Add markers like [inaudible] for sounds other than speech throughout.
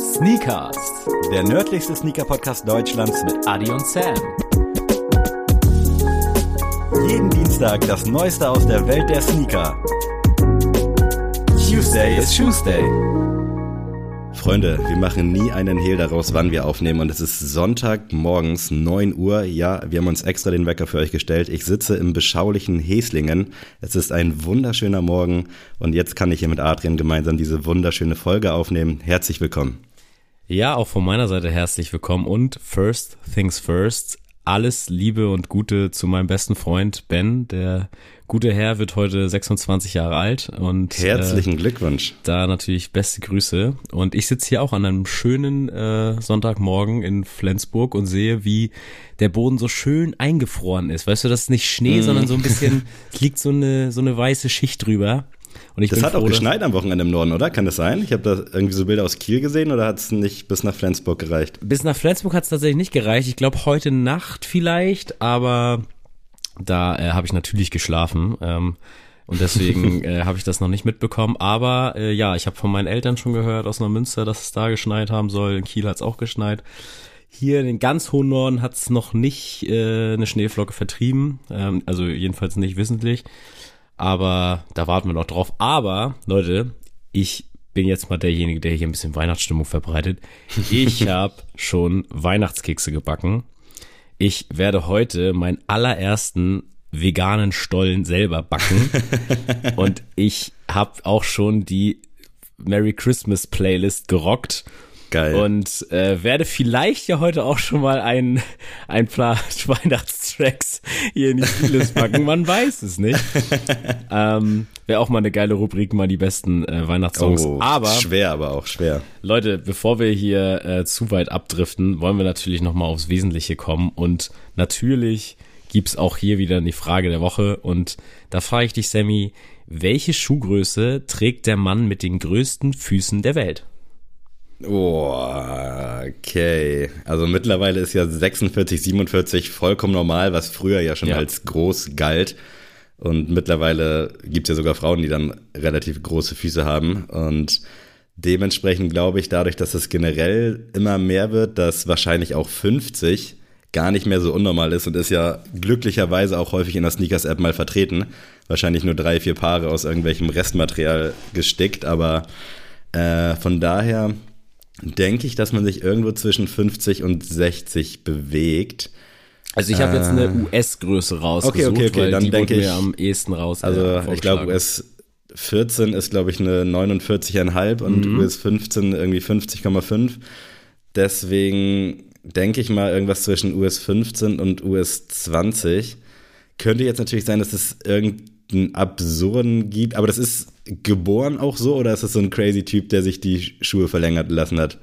Sneakers, der nördlichste Sneaker-Podcast Deutschlands mit Adi und Sam. Jeden Dienstag das Neueste aus der Welt der Sneaker. Tuesday is Tuesday. Freunde, wir machen nie einen Hehl daraus, wann wir aufnehmen und es ist Sonntag morgens 9 Uhr. Ja, wir haben uns extra den Wecker für euch gestellt. Ich sitze im beschaulichen Heslingen. Es ist ein wunderschöner Morgen und jetzt kann ich hier mit Adrian gemeinsam diese wunderschöne Folge aufnehmen. Herzlich willkommen. Ja, auch von meiner Seite herzlich willkommen und first things first. Alles Liebe und Gute zu meinem besten Freund Ben, der gute Herr wird heute 26 Jahre alt und herzlichen äh, Glückwunsch. Da natürlich beste Grüße und ich sitze hier auch an einem schönen äh, Sonntagmorgen in Flensburg und sehe, wie der Boden so schön eingefroren ist. Weißt du, das ist nicht Schnee, mm. sondern so ein bisschen es [laughs] liegt so eine so eine weiße Schicht drüber. Und ich das hat froh, auch geschneit am Wochenende im Norden, oder? Kann das sein? Ich habe da irgendwie so Bilder aus Kiel gesehen oder hat es nicht bis nach Flensburg gereicht? Bis nach Flensburg hat es tatsächlich nicht gereicht. Ich glaube heute Nacht vielleicht, aber da äh, habe ich natürlich geschlafen. Ähm, und deswegen [laughs] äh, habe ich das noch nicht mitbekommen. Aber äh, ja, ich habe von meinen Eltern schon gehört aus Neumünster, dass es da geschneit haben soll. In Kiel hat es auch geschneit. Hier in den ganz hohen Norden hat es noch nicht äh, eine Schneeflocke vertrieben. Ähm, also jedenfalls nicht wissentlich. Aber da warten wir noch drauf. Aber, Leute, ich bin jetzt mal derjenige, der hier ein bisschen Weihnachtsstimmung verbreitet. Ich [laughs] habe schon Weihnachtskekse gebacken. Ich werde heute meinen allerersten veganen Stollen selber backen. [laughs] und ich habe auch schon die Merry Christmas Playlist gerockt. Geil. Und äh, werde vielleicht ja heute auch schon mal ein, ein paar [laughs] Weihnachtstracks hier in die Playlist packen. Man weiß es nicht. [laughs] ähm, Wäre auch mal eine geile Rubrik, mal die besten äh, Weihnachtssongs. Oh, aber schwer, aber auch schwer. Leute, bevor wir hier äh, zu weit abdriften, wollen wir natürlich noch mal aufs Wesentliche kommen. Und natürlich gibt's auch hier wieder die Frage der Woche. Und da frage ich dich, Sammy, welche Schuhgröße trägt der Mann mit den größten Füßen der Welt? Oh, okay. Also mittlerweile ist ja 46, 47 vollkommen normal, was früher ja schon ja. als groß galt. Und mittlerweile gibt es ja sogar Frauen, die dann relativ große Füße haben. Und dementsprechend glaube ich, dadurch, dass es generell immer mehr wird, dass wahrscheinlich auch 50 gar nicht mehr so unnormal ist und ist ja glücklicherweise auch häufig in der Sneakers-App mal vertreten. Wahrscheinlich nur drei, vier Paare aus irgendwelchem Restmaterial gestickt, aber äh, von daher denke ich, dass man sich irgendwo zwischen 50 und 60 bewegt. Also ich habe äh, jetzt eine äh. US-Größe rausgesucht, okay, okay, okay, weil dann die denke ich mir am ehesten raus. Also äh, ich glaube US 14 ist glaube ich eine 49,5 und mhm. US 15 irgendwie 50,5. Deswegen denke ich mal irgendwas zwischen US 15 und US 20. Könnte jetzt natürlich sein, dass es irgendeinen absurden gibt, aber das ist geboren auch so oder ist das so ein crazy Typ, der sich die Schuhe verlängert lassen hat?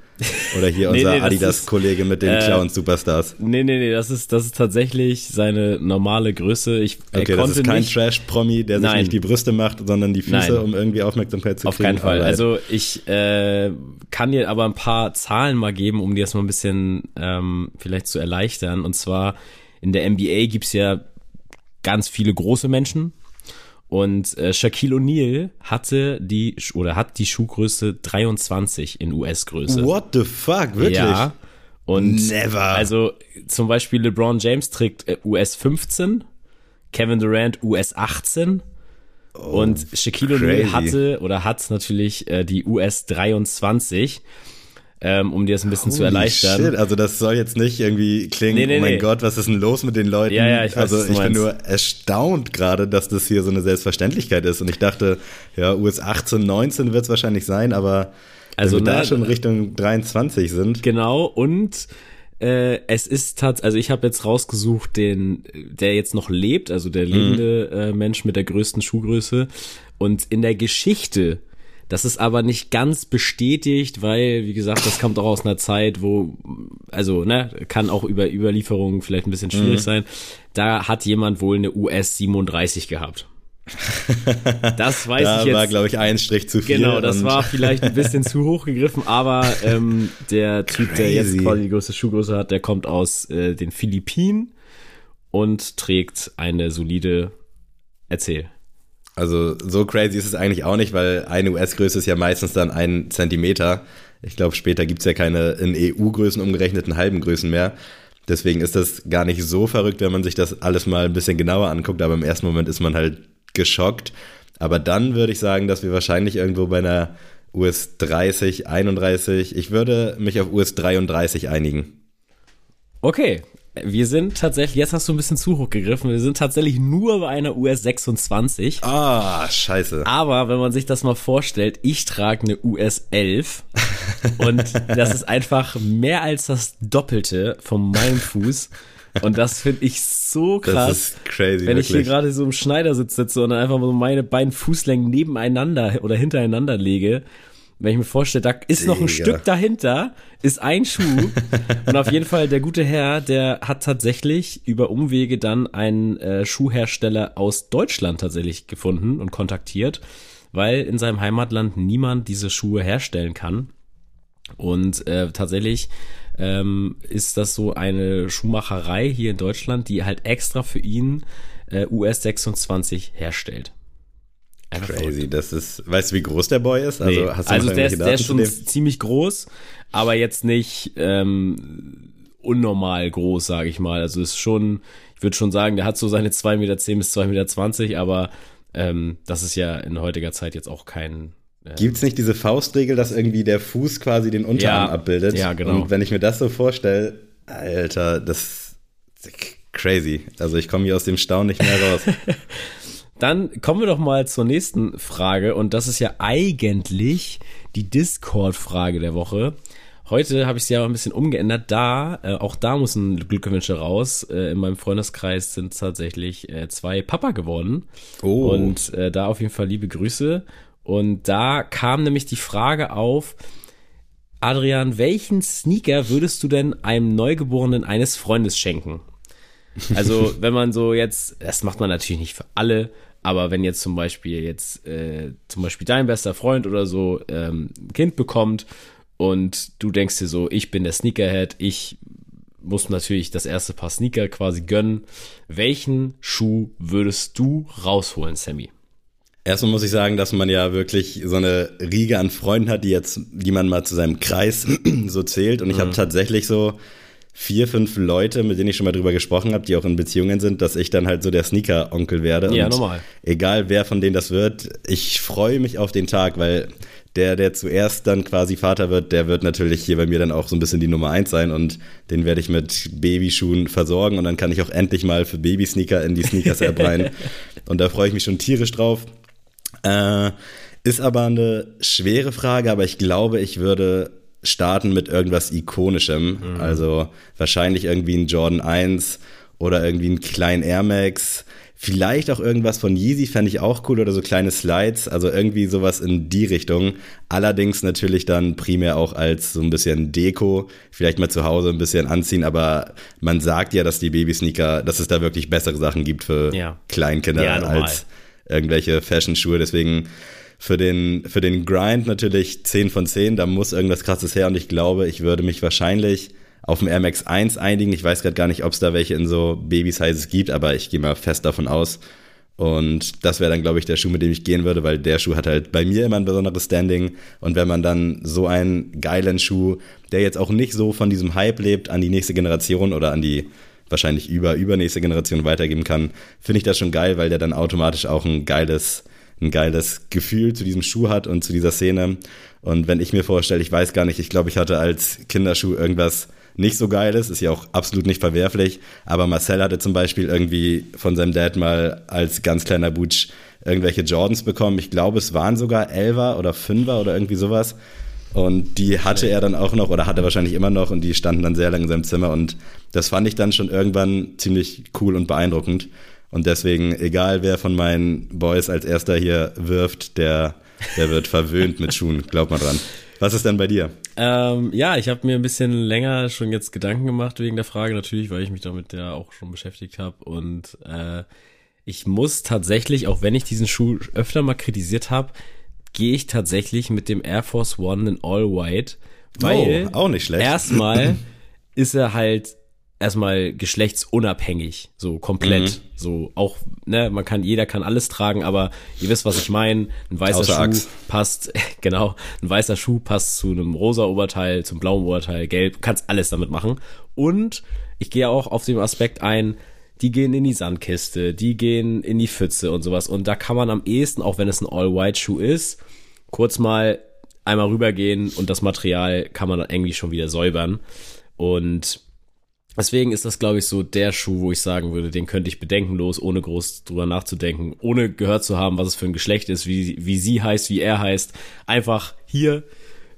Oder hier [laughs] nee, unser nee, Adidas-Kollege mit den äh, Clown-Superstars? Nee, nee, nee, das ist, das ist tatsächlich seine normale Größe. Ich, okay, das ist kein Trash-Promi, der sich Nein. nicht die Brüste macht, sondern die Füße, Nein. um irgendwie Aufmerksamkeit zu Auf kriegen. Auf keinen Fall. Also ich äh, kann dir aber ein paar Zahlen mal geben, um dir das mal ein bisschen ähm, vielleicht zu erleichtern. Und zwar in der NBA gibt's ja ganz viele große Menschen, und äh, Shaquille O'Neal hatte die oder hat die Schuhgröße 23 in US-Größe. What the fuck, wirklich? Ja. Und Never. Also zum Beispiel LeBron James trägt äh, US 15, Kevin Durant US 18 oh, und Shaquille O'Neal hatte oder hat natürlich äh, die US 23 ähm, um dir das ein bisschen Holy zu erleichtern. Shit, also das soll jetzt nicht irgendwie klingen, nee, nee, oh mein nee. Gott, was ist denn los mit den Leuten? Ja, ja, ich weiß, also ich bin nur erstaunt gerade, dass das hier so eine Selbstverständlichkeit ist und ich dachte, ja, US 18, 19 wird es wahrscheinlich sein, aber also wenn wir da schon Richtung 23 sind. Genau und äh, es ist tatsächlich, also ich habe jetzt rausgesucht, den, der jetzt noch lebt, also der lebende mhm. äh, Mensch mit der größten Schuhgröße. Und in der Geschichte das ist aber nicht ganz bestätigt, weil, wie gesagt, das kommt auch aus einer Zeit, wo, also, ne, kann auch über Überlieferungen vielleicht ein bisschen schwierig mhm. sein. Da hat jemand wohl eine US 37 gehabt. Das weiß da ich jetzt. Da war, glaube ich, ein Strich zu viel. Genau, das war vielleicht ein bisschen zu hoch gegriffen, aber ähm, der [laughs] Typ, Crazy. der jetzt quasi die größte Schuhgröße hat, der kommt aus äh, den Philippinen und trägt eine solide, erzähl. Also so crazy ist es eigentlich auch nicht, weil eine US-Größe ist ja meistens dann ein Zentimeter. Ich glaube, später gibt's ja keine in EU-Größen umgerechneten halben Größen mehr. Deswegen ist das gar nicht so verrückt, wenn man sich das alles mal ein bisschen genauer anguckt, aber im ersten Moment ist man halt geschockt. Aber dann würde ich sagen, dass wir wahrscheinlich irgendwo bei einer US 30, 31, ich würde mich auf US 33 einigen. Okay, wir sind tatsächlich, jetzt hast du ein bisschen zu hoch gegriffen, wir sind tatsächlich nur bei einer US 26. Ah, scheiße. Aber wenn man sich das mal vorstellt, ich trage eine US 11 und das ist einfach mehr als das Doppelte von meinem Fuß. Und das finde ich so krass. Das ist crazy. Wenn wirklich. ich hier gerade so im Schneidersitz sitze und dann einfach so meine beiden Fußlängen nebeneinander oder hintereinander lege wenn ich mir vorstelle, da ist Digga. noch ein Stück dahinter, ist ein Schuh. und auf jeden Fall, der gute Herr, der hat tatsächlich über Umwege dann einen äh, Schuhhersteller aus Deutschland tatsächlich gefunden und kontaktiert, weil in seinem Heimatland niemand diese Schuhe herstellen kann. Und äh, tatsächlich ähm, ist das so eine Schuhmacherei hier in Deutschland, die halt extra für ihn äh, US 26 herstellt. Einfach Crazy, verrückt. das ist, weißt du, wie groß der Boy ist? Also, nee. hast du also der, ist, der ist schon ziemlich groß, aber jetzt nicht ähm, unnormal groß, sage ich mal. Also ist schon, ich würde schon sagen, der hat so seine 2,10 Meter bis 2,20 Meter, aber ähm, das ist ja in heutiger Zeit jetzt auch kein. Äh, Gibt's nicht diese Faustregel, dass irgendwie der Fuß quasi den Unterarm ja, abbildet? Ja, genau. Und wenn ich mir das so vorstelle, Alter, das ist crazy. Also ich komme hier aus dem Staunen nicht mehr raus. [laughs] Dann kommen wir doch mal zur nächsten Frage und das ist ja eigentlich die Discord-Frage der Woche. Heute habe ich sie aber ein bisschen umgeändert. Da, äh, auch da muss ein Glückwünsche raus. Äh, in meinem Freundeskreis sind tatsächlich äh, zwei Papa geworden. Oh. Und äh, da auf jeden Fall liebe Grüße. Und da kam nämlich die Frage auf, Adrian, welchen Sneaker würdest du denn einem Neugeborenen eines Freundes schenken? Also, wenn man so jetzt, das macht man natürlich nicht für alle, aber wenn jetzt zum Beispiel jetzt äh, zum Beispiel dein bester Freund oder so ähm, ein Kind bekommt und du denkst dir so, ich bin der Sneakerhead, ich muss natürlich das erste Paar Sneaker quasi gönnen. Welchen Schuh würdest du rausholen, Sammy? Erstmal muss ich sagen, dass man ja wirklich so eine Riege an Freunden hat, die jetzt, die man mal zu seinem Kreis [clears throat] so zählt. Und ich mhm. habe tatsächlich so vier, fünf Leute, mit denen ich schon mal drüber gesprochen habe, die auch in Beziehungen sind, dass ich dann halt so der Sneaker-Onkel werde. Ja, und normal. Egal wer von denen das wird, ich freue mich auf den Tag, weil der, der zuerst dann quasi Vater wird, der wird natürlich hier bei mir dann auch so ein bisschen die Nummer eins sein und den werde ich mit Babyschuhen versorgen und dann kann ich auch endlich mal für Babysneaker in die Sneakers-App rein. [laughs] und da freue ich mich schon tierisch drauf. Äh, ist aber eine schwere Frage, aber ich glaube, ich würde starten mit irgendwas Ikonischem. Mhm. Also wahrscheinlich irgendwie ein Jordan 1 oder irgendwie ein kleinen Air Max. Vielleicht auch irgendwas von Yeezy fände ich auch cool oder so kleine Slides, also irgendwie sowas in die Richtung. Allerdings natürlich dann primär auch als so ein bisschen Deko, vielleicht mal zu Hause ein bisschen anziehen, aber man sagt ja, dass die Babysneaker, dass es da wirklich bessere Sachen gibt für ja. Kleinkinder ja, als irgendwelche Fashion-Schuhe. Deswegen für den, für den Grind natürlich 10 von 10, da muss irgendwas krasses her und ich glaube, ich würde mich wahrscheinlich auf dem Air Max 1 einigen. Ich weiß gerade gar nicht, ob es da welche in so Baby-Sizes gibt, aber ich gehe mal fest davon aus. Und das wäre dann, glaube ich, der Schuh, mit dem ich gehen würde, weil der Schuh hat halt bei mir immer ein besonderes Standing. Und wenn man dann so einen geilen Schuh, der jetzt auch nicht so von diesem Hype lebt, an die nächste Generation oder an die wahrscheinlich über, übernächste Generation weitergeben kann, finde ich das schon geil, weil der dann automatisch auch ein geiles ein geiles Gefühl zu diesem Schuh hat und zu dieser Szene. Und wenn ich mir vorstelle, ich weiß gar nicht, ich glaube, ich hatte als Kinderschuh irgendwas nicht so geiles, ist ja auch absolut nicht verwerflich, aber Marcel hatte zum Beispiel irgendwie von seinem Dad mal als ganz kleiner Butch irgendwelche Jordans bekommen. Ich glaube, es waren sogar Elfer oder Fünfer oder irgendwie sowas. Und die hatte er dann auch noch oder hatte wahrscheinlich immer noch und die standen dann sehr lange in seinem Zimmer und das fand ich dann schon irgendwann ziemlich cool und beeindruckend. Und deswegen, egal wer von meinen Boys als erster hier wirft, der, der wird [laughs] verwöhnt mit Schuhen, glaub mal dran. Was ist denn bei dir? Ähm, ja, ich habe mir ein bisschen länger schon jetzt Gedanken gemacht wegen der Frage, natürlich, weil ich mich damit ja auch schon beschäftigt habe. Und äh, ich muss tatsächlich, auch wenn ich diesen Schuh öfter mal kritisiert habe, gehe ich tatsächlich mit dem Air Force One in All White. Weil oh, auch nicht schlecht. Erstmal [laughs] ist er halt erstmal geschlechtsunabhängig, so komplett, mhm. so auch, ne, man kann, jeder kann alles tragen, aber ihr wisst, was ich meine, ein weißer Außer Schuh Axt. passt, [laughs] genau, ein weißer Schuh passt zu einem rosa Oberteil, zum blauen Oberteil, gelb, kannst alles damit machen und ich gehe auch auf den Aspekt ein, die gehen in die Sandkiste, die gehen in die Pfütze und sowas und da kann man am ehesten, auch wenn es ein All-White-Schuh ist, kurz mal einmal rübergehen und das Material kann man dann irgendwie schon wieder säubern und Deswegen ist das, glaube ich, so der Schuh, wo ich sagen würde, den könnte ich bedenkenlos, ohne groß drüber nachzudenken, ohne gehört zu haben, was es für ein Geschlecht ist, wie, wie sie heißt, wie er heißt. Einfach hier,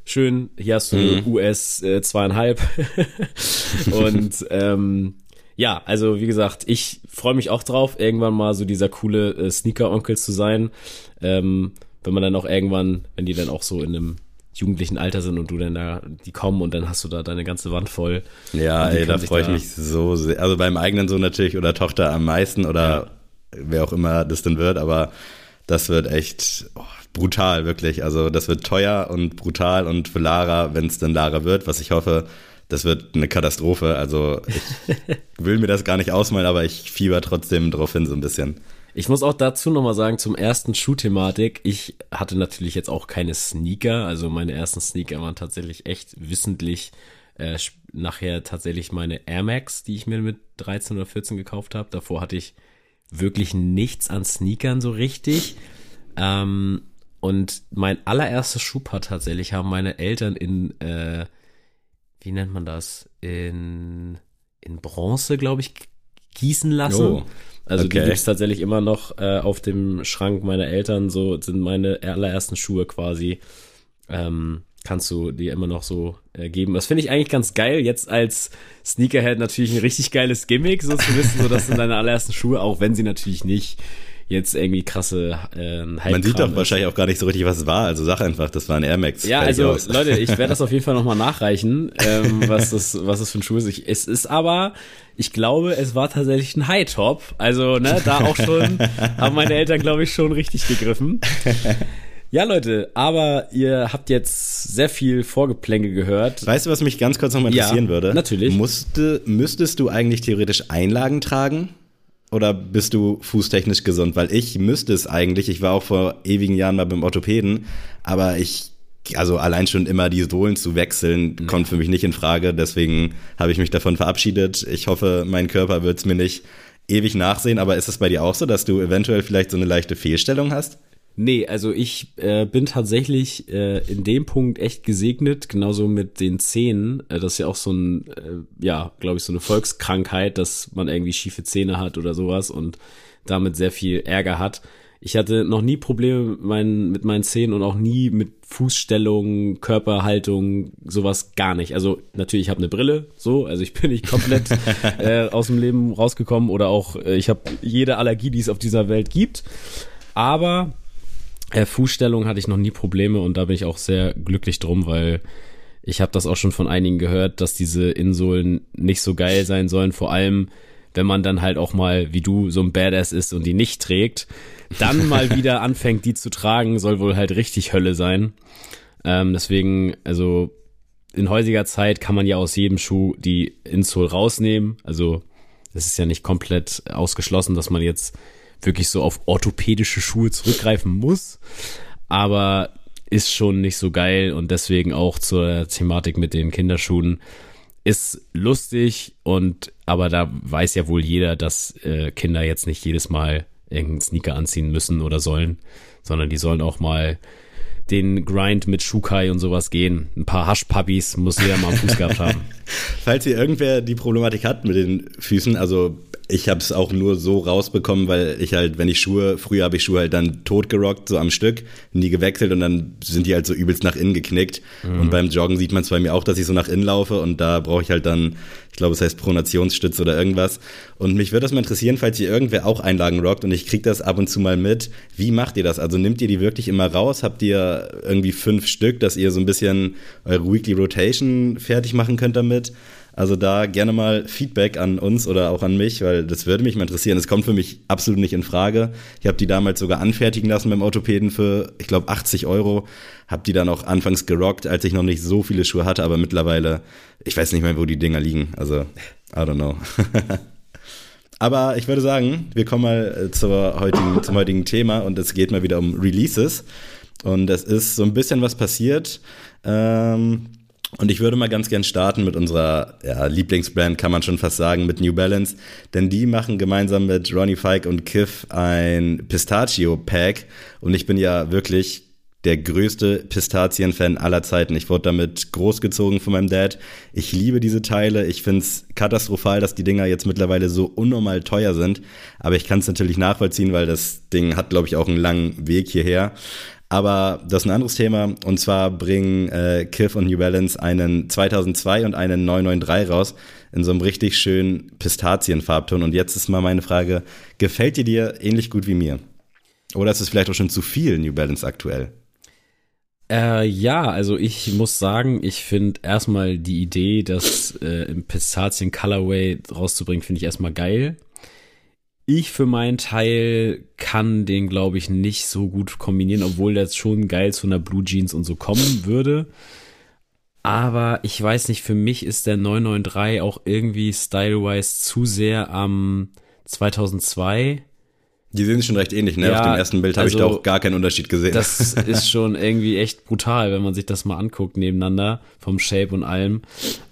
schön, hier hast du mhm. US äh, zweieinhalb. [laughs] und ähm, ja, also wie gesagt, ich freue mich auch drauf, irgendwann mal so dieser coole äh, Sneaker-Onkel zu sein. Ähm, wenn man dann auch irgendwann, wenn die dann auch so in einem jugendlichen Alter sind und du dann da, die kommen und dann hast du da deine ganze Wand voll. Ja, ey, da freue ich mich so sehr. Also beim eigenen Sohn natürlich oder Tochter am meisten oder ja. wer auch immer das denn wird, aber das wird echt oh, brutal, wirklich. Also das wird teuer und brutal und für Lara, wenn es denn Lara wird, was ich hoffe, das wird eine Katastrophe. Also ich [laughs] will mir das gar nicht ausmalen, aber ich fieber trotzdem drauf hin so ein bisschen. Ich muss auch dazu nochmal sagen, zum ersten Schuhthematik, ich hatte natürlich jetzt auch keine Sneaker, also meine ersten Sneaker waren tatsächlich echt wissentlich äh, nachher tatsächlich meine Air Max, die ich mir mit 13 oder 14 gekauft habe. Davor hatte ich wirklich nichts an Sneakern so richtig. Ähm, und mein allererstes Schuhpaar tatsächlich haben meine Eltern in, äh, wie nennt man das? In, in Bronze, glaube ich, gießen lassen. Oh. Also okay. die gibt's tatsächlich immer noch äh, auf dem Schrank meiner Eltern. So sind meine allerersten Schuhe quasi. Ähm, kannst du dir immer noch so äh, geben. Das finde ich eigentlich ganz geil. Jetzt als Sneakerhead natürlich ein richtig geiles Gimmick, so zu wissen, so das sind deine allerersten Schuhe, auch wenn sie natürlich nicht jetzt irgendwie krasse äh, Man sieht doch ist. wahrscheinlich auch gar nicht so richtig, was es war. Also sag einfach, das war ein Air Max. Ja, also [laughs] Leute, ich werde das auf jeden Fall nochmal nachreichen, ähm, was das, was das für ein Schuh ist. Ich, es ist aber, ich glaube, es war tatsächlich ein High Top. Also ne, da auch schon [laughs] haben meine Eltern, glaube ich, schon richtig gegriffen. Ja, Leute, aber ihr habt jetzt sehr viel Vorgeplänke gehört. Weißt du, was mich ganz kurz noch mal interessieren ja, würde? Natürlich. Musste, müsstest du eigentlich theoretisch Einlagen tragen? Oder bist du fußtechnisch gesund? Weil ich müsste es eigentlich. Ich war auch vor ewigen Jahren mal beim Orthopäden, aber ich, also allein schon immer die Sohlen zu wechseln, nee. kommt für mich nicht in Frage. Deswegen habe ich mich davon verabschiedet. Ich hoffe, mein Körper wird es mir nicht ewig nachsehen. Aber ist es bei dir auch so, dass du eventuell vielleicht so eine leichte Fehlstellung hast? Nee, also ich äh, bin tatsächlich äh, in dem Punkt echt gesegnet, genauso mit den Zähnen. Äh, das ist ja auch so ein, äh, ja, glaube ich, so eine Volkskrankheit, dass man irgendwie schiefe Zähne hat oder sowas und damit sehr viel Ärger hat. Ich hatte noch nie Probleme mit meinen, mit meinen Zähnen und auch nie mit Fußstellung, Körperhaltung, sowas gar nicht. Also natürlich, ich habe eine Brille, so, also ich bin nicht komplett [laughs] äh, aus dem Leben rausgekommen oder auch äh, ich habe jede Allergie, die es auf dieser Welt gibt. Aber äh, Fußstellung hatte ich noch nie Probleme und da bin ich auch sehr glücklich drum, weil ich habe das auch schon von einigen gehört, dass diese Insolen nicht so geil sein sollen, vor allem wenn man dann halt auch mal, wie du, so ein Badass ist und die nicht trägt, dann [laughs] mal wieder anfängt, die zu tragen, soll wohl halt richtig Hölle sein. Ähm, deswegen, also in heutiger Zeit kann man ja aus jedem Schuh die Insole rausnehmen. Also es ist ja nicht komplett ausgeschlossen, dass man jetzt wirklich so auf orthopädische Schuhe zurückgreifen muss. Aber ist schon nicht so geil und deswegen auch zur Thematik mit den Kinderschuhen ist lustig und aber da weiß ja wohl jeder, dass äh, Kinder jetzt nicht jedes Mal irgendeinen Sneaker anziehen müssen oder sollen, sondern die sollen auch mal den Grind mit Shukai und sowas gehen. Ein paar Haschpuppies muss jeder mal am Fuß gehabt haben. [laughs] Falls ihr irgendwer die Problematik hat mit den Füßen, also ich habe es auch nur so rausbekommen, weil ich halt, wenn ich Schuhe, früher habe ich Schuhe halt dann totgerockt, so am Stück, nie gewechselt und dann sind die halt so übelst nach innen geknickt. Mhm. Und beim Joggen sieht man es bei mir auch, dass ich so nach innen laufe und da brauche ich halt dann, ich glaube, es heißt Pronationsstütze oder irgendwas. Und mich würde das mal interessieren, falls ihr irgendwer auch Einlagen rockt und ich kriege das ab und zu mal mit. Wie macht ihr das? Also nimmt ihr die wirklich immer raus? Habt ihr irgendwie fünf Stück, dass ihr so ein bisschen eure Weekly Rotation fertig machen könnt damit? Also da gerne mal Feedback an uns oder auch an mich, weil das würde mich mal interessieren. Es kommt für mich absolut nicht in Frage. Ich habe die damals sogar anfertigen lassen beim Orthopäden für, ich glaube, 80 Euro. Habe die dann auch anfangs gerockt, als ich noch nicht so viele Schuhe hatte, aber mittlerweile, ich weiß nicht mehr, wo die Dinger liegen. Also I don't know. [laughs] Aber ich würde sagen, wir kommen mal äh, zur heutigen, zum heutigen Thema und es geht mal wieder um Releases. Und es ist so ein bisschen was passiert. Ähm, und ich würde mal ganz gern starten mit unserer ja, Lieblingsbrand, kann man schon fast sagen, mit New Balance. Denn die machen gemeinsam mit Ronnie Fike und Kiff ein Pistachio-Pack. Und ich bin ja wirklich der größte Pistazien-Fan aller Zeiten. Ich wurde damit großgezogen von meinem Dad. Ich liebe diese Teile. Ich finde es katastrophal, dass die Dinger jetzt mittlerweile so unnormal teuer sind. Aber ich kann es natürlich nachvollziehen, weil das Ding hat, glaube ich, auch einen langen Weg hierher. Aber das ist ein anderes Thema. Und zwar bringen äh, Kith und New Balance einen 2002 und einen 993 raus in so einem richtig schönen Pistazienfarbton. Und jetzt ist mal meine Frage, gefällt dir dir ähnlich gut wie mir? Oder ist es vielleicht auch schon zu viel New Balance aktuell? Äh, ja, also ich muss sagen, ich finde erstmal die Idee, das äh, im Pistazien Colorway rauszubringen, finde ich erstmal geil. Ich für meinen Teil kann den, glaube ich, nicht so gut kombinieren, obwohl das schon geil zu einer Blue Jeans und so kommen würde. Aber ich weiß nicht, für mich ist der 993 auch irgendwie stylewise zu sehr am 2002 die sehen sich schon recht ähnlich, ne? Ja, Auf dem ersten Bild habe also, ich da auch gar keinen Unterschied gesehen. Das ist schon irgendwie echt brutal, wenn man sich das mal anguckt nebeneinander, vom Shape und allem.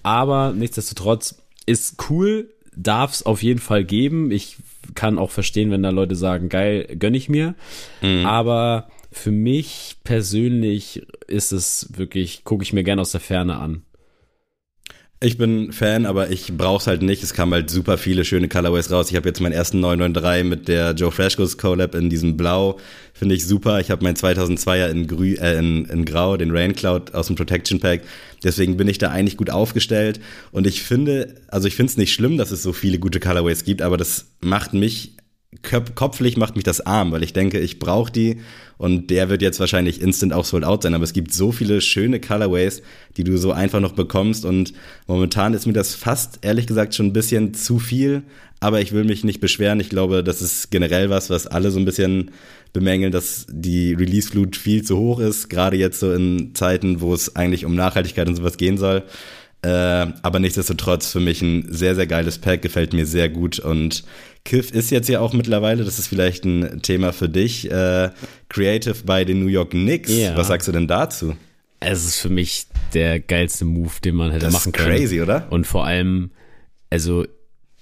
Aber nichtsdestotrotz ist cool, darf es auf jeden Fall geben. Ich kann auch verstehen, wenn da Leute sagen, geil, gönn ich mir. Mhm. Aber für mich persönlich ist es wirklich, gucke ich mir gerne aus der Ferne an. Ich bin Fan, aber ich brauch's halt nicht. Es kamen halt super viele schöne Colorways raus. Ich habe jetzt meinen ersten 993 mit der Joe Freshgos Collab in diesem Blau. Finde ich super. Ich habe meinen 2002er in, Grü äh, in, in Grau, den Rain Cloud aus dem Protection Pack. Deswegen bin ich da eigentlich gut aufgestellt. Und ich finde, also ich finde es nicht schlimm, dass es so viele gute Colorways gibt, aber das macht mich kopflich macht mich das arm, weil ich denke, ich brauche die. Und der wird jetzt wahrscheinlich instant auch sold out sein, aber es gibt so viele schöne Colorways, die du so einfach noch bekommst. Und momentan ist mir das fast ehrlich gesagt schon ein bisschen zu viel, aber ich will mich nicht beschweren. Ich glaube, das ist generell was, was alle so ein bisschen bemängeln, dass die Release-Flut viel zu hoch ist, gerade jetzt so in Zeiten, wo es eigentlich um Nachhaltigkeit und sowas gehen soll. Äh, aber nichtsdestotrotz für mich ein sehr, sehr geiles Pack, gefällt mir sehr gut. Und Kiff ist jetzt ja auch mittlerweile, das ist vielleicht ein Thema für dich, äh, Creative bei den New York Knicks. Ja. Was sagst du denn dazu? Es ist für mich der geilste Move, den man hätte das machen können. Crazy, oder? Und vor allem, also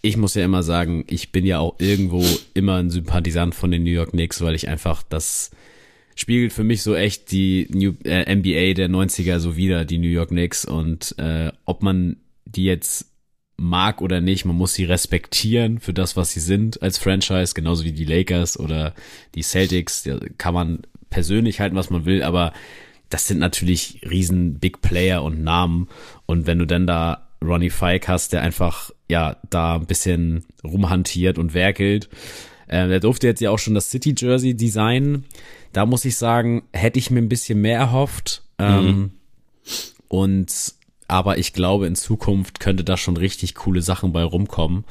ich muss ja immer sagen, ich bin ja auch irgendwo immer ein Sympathisant von den New York Knicks, weil ich einfach das spiegelt für mich so echt die New, äh, NBA der 90er so wieder, die New York Knicks und äh, ob man die jetzt mag oder nicht, man muss sie respektieren für das, was sie sind als Franchise, genauso wie die Lakers oder die Celtics. Da kann man persönlich halten, was man will, aber das sind natürlich riesen Big Player und Namen. Und wenn du dann da Ronnie Fike hast, der einfach ja da ein bisschen rumhantiert und werkelt, äh, der durfte jetzt ja auch schon das City Jersey designen. Da muss ich sagen, hätte ich mir ein bisschen mehr erhofft. Ähm, mhm. Und aber ich glaube, in Zukunft könnte da schon richtig coole Sachen bei rumkommen,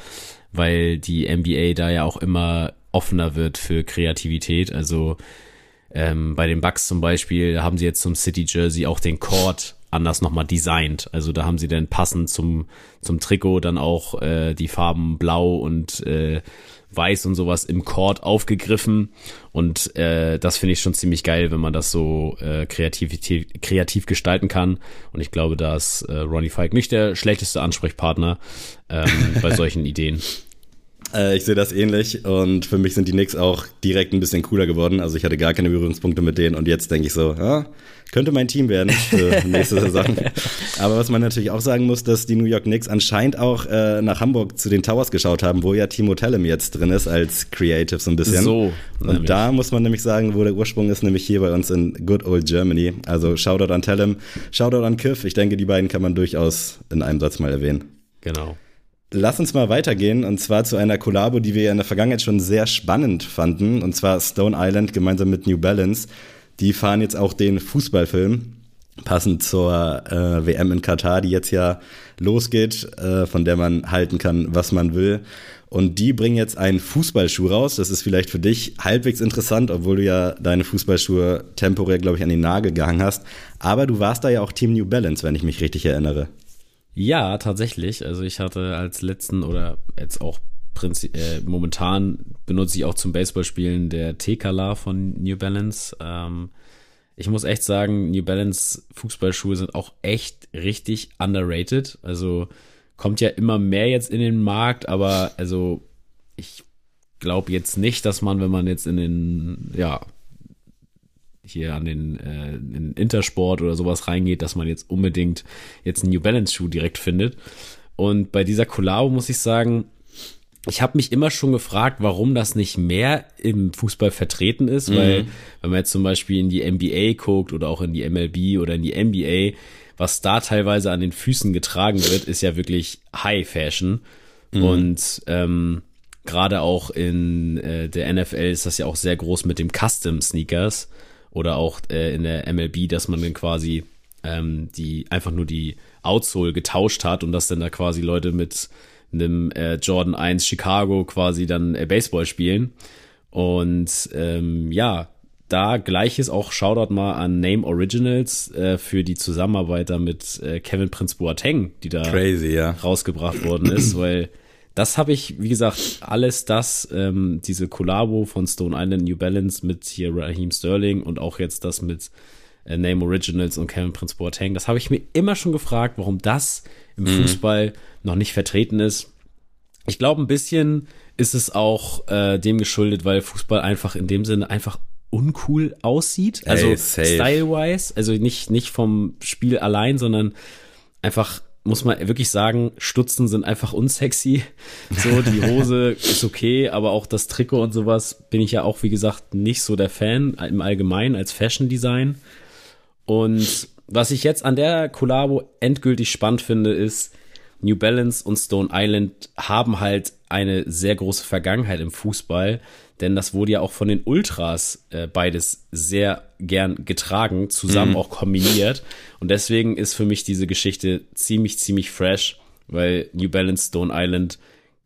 weil die NBA da ja auch immer offener wird für Kreativität. Also ähm, bei den Bucks zum Beispiel haben sie jetzt zum City Jersey auch den Court anders nochmal designt. Also da haben sie dann passend zum, zum Trikot dann auch äh, die Farben blau und äh, weiß und sowas im Chord aufgegriffen. Und äh, das finde ich schon ziemlich geil, wenn man das so äh, kreativ, kreativ gestalten kann. Und ich glaube, da ist äh, Ronnie Fike nicht der schlechteste Ansprechpartner ähm, bei [laughs] solchen Ideen. Äh, ich sehe das ähnlich und für mich sind die Knicks auch direkt ein bisschen cooler geworden. Also ich hatte gar keine Berührungspunkte mit denen und jetzt denke ich so, ja, könnte mein Team werden für [laughs] nächste Saison. Aber was man natürlich auch sagen muss, dass die New York Knicks anscheinend auch äh, nach Hamburg zu den Towers geschaut haben, wo ja Timo Tellem jetzt drin ist als Creative so ein bisschen. So. Und nämlich. da muss man nämlich sagen, wo der Ursprung ist, nämlich hier bei uns in Good Old Germany. Also Shoutout an Tellem, Shoutout an Kiff. Ich denke, die beiden kann man durchaus in einem Satz mal erwähnen. Genau. Lass uns mal weitergehen und zwar zu einer Kollabo, die wir ja in der Vergangenheit schon sehr spannend fanden und zwar Stone Island gemeinsam mit New Balance. Die fahren jetzt auch den Fußballfilm passend zur äh, WM in Katar, die jetzt ja losgeht, äh, von der man halten kann, was man will. Und die bringen jetzt einen Fußballschuh raus. Das ist vielleicht für dich halbwegs interessant, obwohl du ja deine Fußballschuhe temporär, glaube ich, an den Nagel gehangen hast. Aber du warst da ja auch Team New Balance, wenn ich mich richtig erinnere. Ja, tatsächlich. Also ich hatte als letzten oder jetzt auch Prinzip, äh, momentan benutze ich auch zum Baseballspielen der T-Color von New Balance. Ähm, ich muss echt sagen, New Balance Fußballschuhe sind auch echt richtig underrated. Also kommt ja immer mehr jetzt in den Markt, aber also ich glaube jetzt nicht, dass man, wenn man jetzt in den, ja, hier an den äh, in Intersport oder sowas reingeht, dass man jetzt unbedingt jetzt einen New Balance Schuh direkt findet. Und bei dieser Collabo muss ich sagen, ich habe mich immer schon gefragt, warum das nicht mehr im Fußball vertreten ist, mhm. weil wenn man jetzt zum Beispiel in die NBA guckt oder auch in die MLB oder in die NBA, was da teilweise an den Füßen getragen wird, ist ja wirklich High Fashion. Mhm. Und ähm, gerade auch in äh, der NFL ist das ja auch sehr groß mit dem Custom Sneakers oder auch äh, in der MLB, dass man dann quasi ähm, die einfach nur die Outsole getauscht hat und dass dann da quasi Leute mit einem äh, Jordan 1 Chicago quasi dann äh, Baseball spielen. Und ähm, ja, da gleiches auch Shoutout mal an Name Originals äh, für die Zusammenarbeit da mit äh, Kevin Prince Boateng, die da Crazy, ja. rausgebracht worden ist, weil das habe ich, wie gesagt, alles das, ähm, diese Kollabo von Stone Island New Balance mit hier Raheem Sterling und auch jetzt das mit äh, Name Originals und Kevin Prince Boateng, das habe ich mir immer schon gefragt, warum das im mhm. Fußball noch nicht vertreten ist. Ich glaube, ein bisschen ist es auch äh, dem geschuldet, weil Fußball einfach in dem Sinne einfach uncool aussieht. Also style-wise, also nicht, nicht vom Spiel allein, sondern einfach muss man wirklich sagen, Stutzen sind einfach unsexy. So, die Hose ist okay, aber auch das Trikot und sowas bin ich ja auch, wie gesagt, nicht so der Fan im Allgemeinen als Fashion Design. Und was ich jetzt an der Kollabo endgültig spannend finde, ist, New Balance und Stone Island haben halt eine sehr große Vergangenheit im Fußball, denn das wurde ja auch von den Ultras äh, beides sehr gern getragen, zusammen mhm. auch kombiniert. Und deswegen ist für mich diese Geschichte ziemlich, ziemlich fresh, weil New Balance Stone Island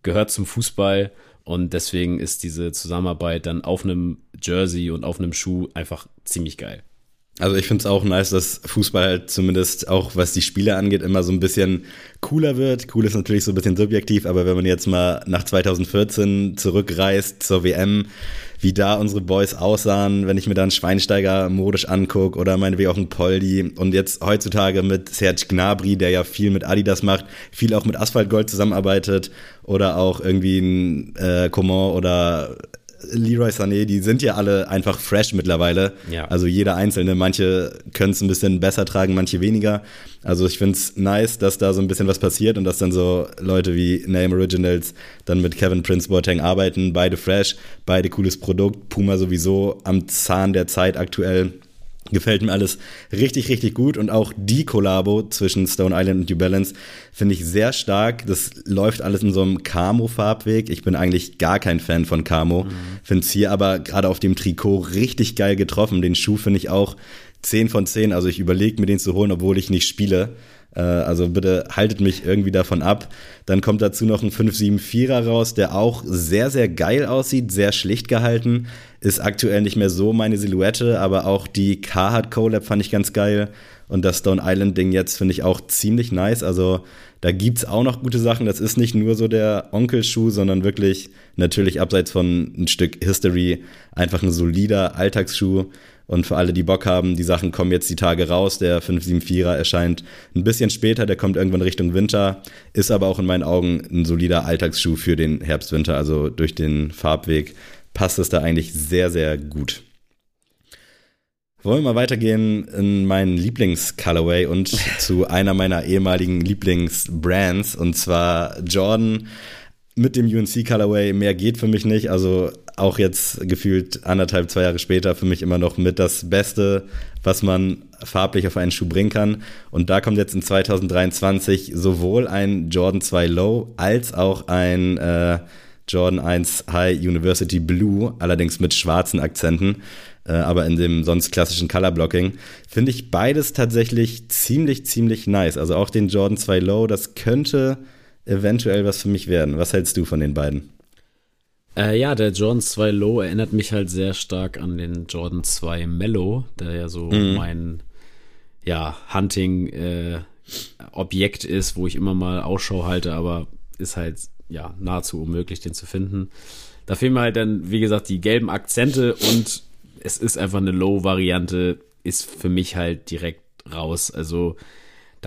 gehört zum Fußball und deswegen ist diese Zusammenarbeit dann auf einem Jersey und auf einem Schuh einfach ziemlich geil. Also ich finde es auch nice, dass Fußball halt zumindest auch was die Spiele angeht immer so ein bisschen cooler wird. Cool ist natürlich so ein bisschen subjektiv, aber wenn man jetzt mal nach 2014 zurückreist zur WM, wie da unsere Boys aussahen, wenn ich mir dann Schweinsteiger modisch angucke oder meinetwegen auch ein Poldi und jetzt heutzutage mit Serge Gnabry, der ja viel mit Adidas macht, viel auch mit Asphaltgold zusammenarbeitet oder auch irgendwie ein äh, Coman oder Leroy Sané, die sind ja alle einfach fresh mittlerweile. Ja. Also jeder einzelne. Manche können es ein bisschen besser tragen, manche weniger. Also ich finde es nice, dass da so ein bisschen was passiert und dass dann so Leute wie Name Originals dann mit Kevin Prince Boateng arbeiten. Beide fresh, beide cooles Produkt. Puma sowieso am Zahn der Zeit aktuell. Gefällt mir alles richtig, richtig gut. Und auch die Kollabo zwischen Stone Island und New Balance finde ich sehr stark. Das läuft alles in so einem Camo-Farbweg. Ich bin eigentlich gar kein Fan von Camo. Mhm. Finde es hier aber gerade auf dem Trikot richtig geil getroffen. Den Schuh finde ich auch 10 von 10. Also ich überlege mir den zu holen, obwohl ich nicht spiele. Äh, also bitte haltet mich irgendwie davon ab. Dann kommt dazu noch ein 574er raus, der auch sehr, sehr geil aussieht, sehr schlicht gehalten. Ist aktuell nicht mehr so meine Silhouette, aber auch die Carhartt Colab fand ich ganz geil. Und das Stone Island Ding jetzt finde ich auch ziemlich nice. Also da gibt's auch noch gute Sachen. Das ist nicht nur so der Onkelschuh, sondern wirklich natürlich abseits von ein Stück History einfach ein solider Alltagsschuh und für alle, die Bock haben, die Sachen kommen jetzt die Tage raus. Der 574er erscheint ein bisschen später, der kommt irgendwann Richtung Winter, ist aber auch in meinen Augen ein solider Alltagsschuh für den Herbst-Winter. Also durch den Farbweg passt es da eigentlich sehr, sehr gut. Wollen wir mal weitergehen in meinen Lieblings-Colorway und [laughs] zu einer meiner ehemaligen Lieblings-Brands und zwar Jordan mit dem UNC Colorway. Mehr geht für mich nicht. Also auch jetzt gefühlt anderthalb, zwei Jahre später für mich immer noch mit das Beste, was man farblich auf einen Schuh bringen kann. Und da kommt jetzt in 2023 sowohl ein Jordan 2 Low als auch ein äh, Jordan 1 High University Blue, allerdings mit schwarzen Akzenten, äh, aber in dem sonst klassischen Color Blocking. Finde ich beides tatsächlich ziemlich, ziemlich nice. Also auch den Jordan 2 Low, das könnte eventuell was für mich werden. Was hältst du von den beiden? Äh, ja, der Jordan 2 Low erinnert mich halt sehr stark an den Jordan 2 Mellow, der ja so mhm. mein ja, Hunting äh, Objekt ist, wo ich immer mal Ausschau halte, aber ist halt ja nahezu unmöglich, den zu finden. Da fehlen mir halt dann, wie gesagt, die gelben Akzente und es ist einfach eine Low-Variante, ist für mich halt direkt raus. Also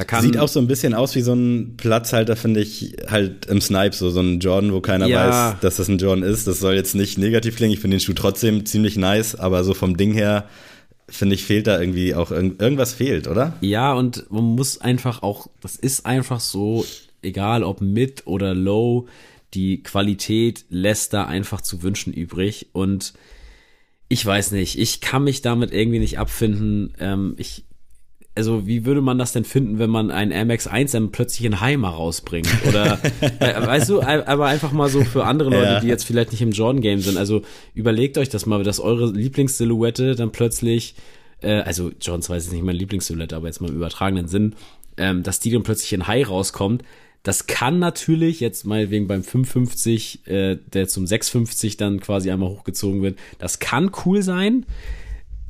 kann Sieht auch so ein bisschen aus wie so ein Platzhalter, finde ich, halt im Snipe, so, so ein Jordan, wo keiner Ja. weiß, dass das ein Jordan ist. Das soll jetzt nicht negativ klingen. Ich finde den Schuh trotzdem ziemlich nice, aber so vom Ding her, finde ich, fehlt da irgendwie auch irgend irgendwas fehlt, oder? Ja, und man muss einfach auch, das ist einfach so, egal ob mit oder low, die Qualität lässt da einfach zu wünschen übrig. Und ich weiß nicht, ich kann mich damit irgendwie nicht abfinden. Ähm, ich, also wie würde man das denn finden, wenn man einen Air Max 1 dann plötzlich in Heimer rausbringt? Oder, [laughs] äh, weißt du, aber einfach mal so für andere Leute, Ja. die jetzt vielleicht nicht im Jordan-Game sind. Also überlegt euch das mal, dass eure Lieblingssilhouette dann plötzlich, äh, also Jordan 2 ist nicht meine Lieblingssilhouette, aber jetzt mal im übertragenen Sinn, ähm, dass die dann plötzlich in High rauskommt. Das kann natürlich jetzt meinetwegen beim 550, äh, der zum 650 dann quasi einmal hochgezogen wird, das kann cool sein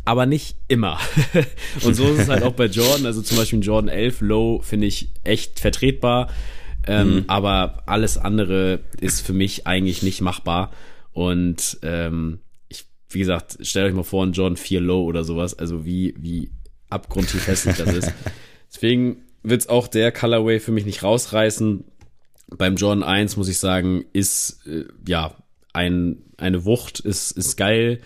aber nicht immer. [laughs] und so ist es halt auch bei Jordan. Also zum Beispiel ein Jordan 11 Low finde ich echt vertretbar. Ähm, Aber alles andere ist für mich eigentlich nicht machbar. Und ähm, ich, wie gesagt, stellt euch mal vor, ein Jordan 4 Low oder sowas. Also wie, wie abgrundtief hässlich das ist. [laughs] Deswegen wird's auch der Colorway für mich nicht rausreißen. Beim Jordan 1 muss ich sagen, ist äh, ja ein, eine Wucht, ist, ist geil.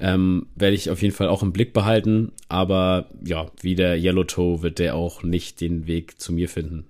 Ähm, werde ich auf jeden Fall auch im Blick behalten. Aber ja, wie der Yellow Toe wird der auch nicht den Weg zu mir finden.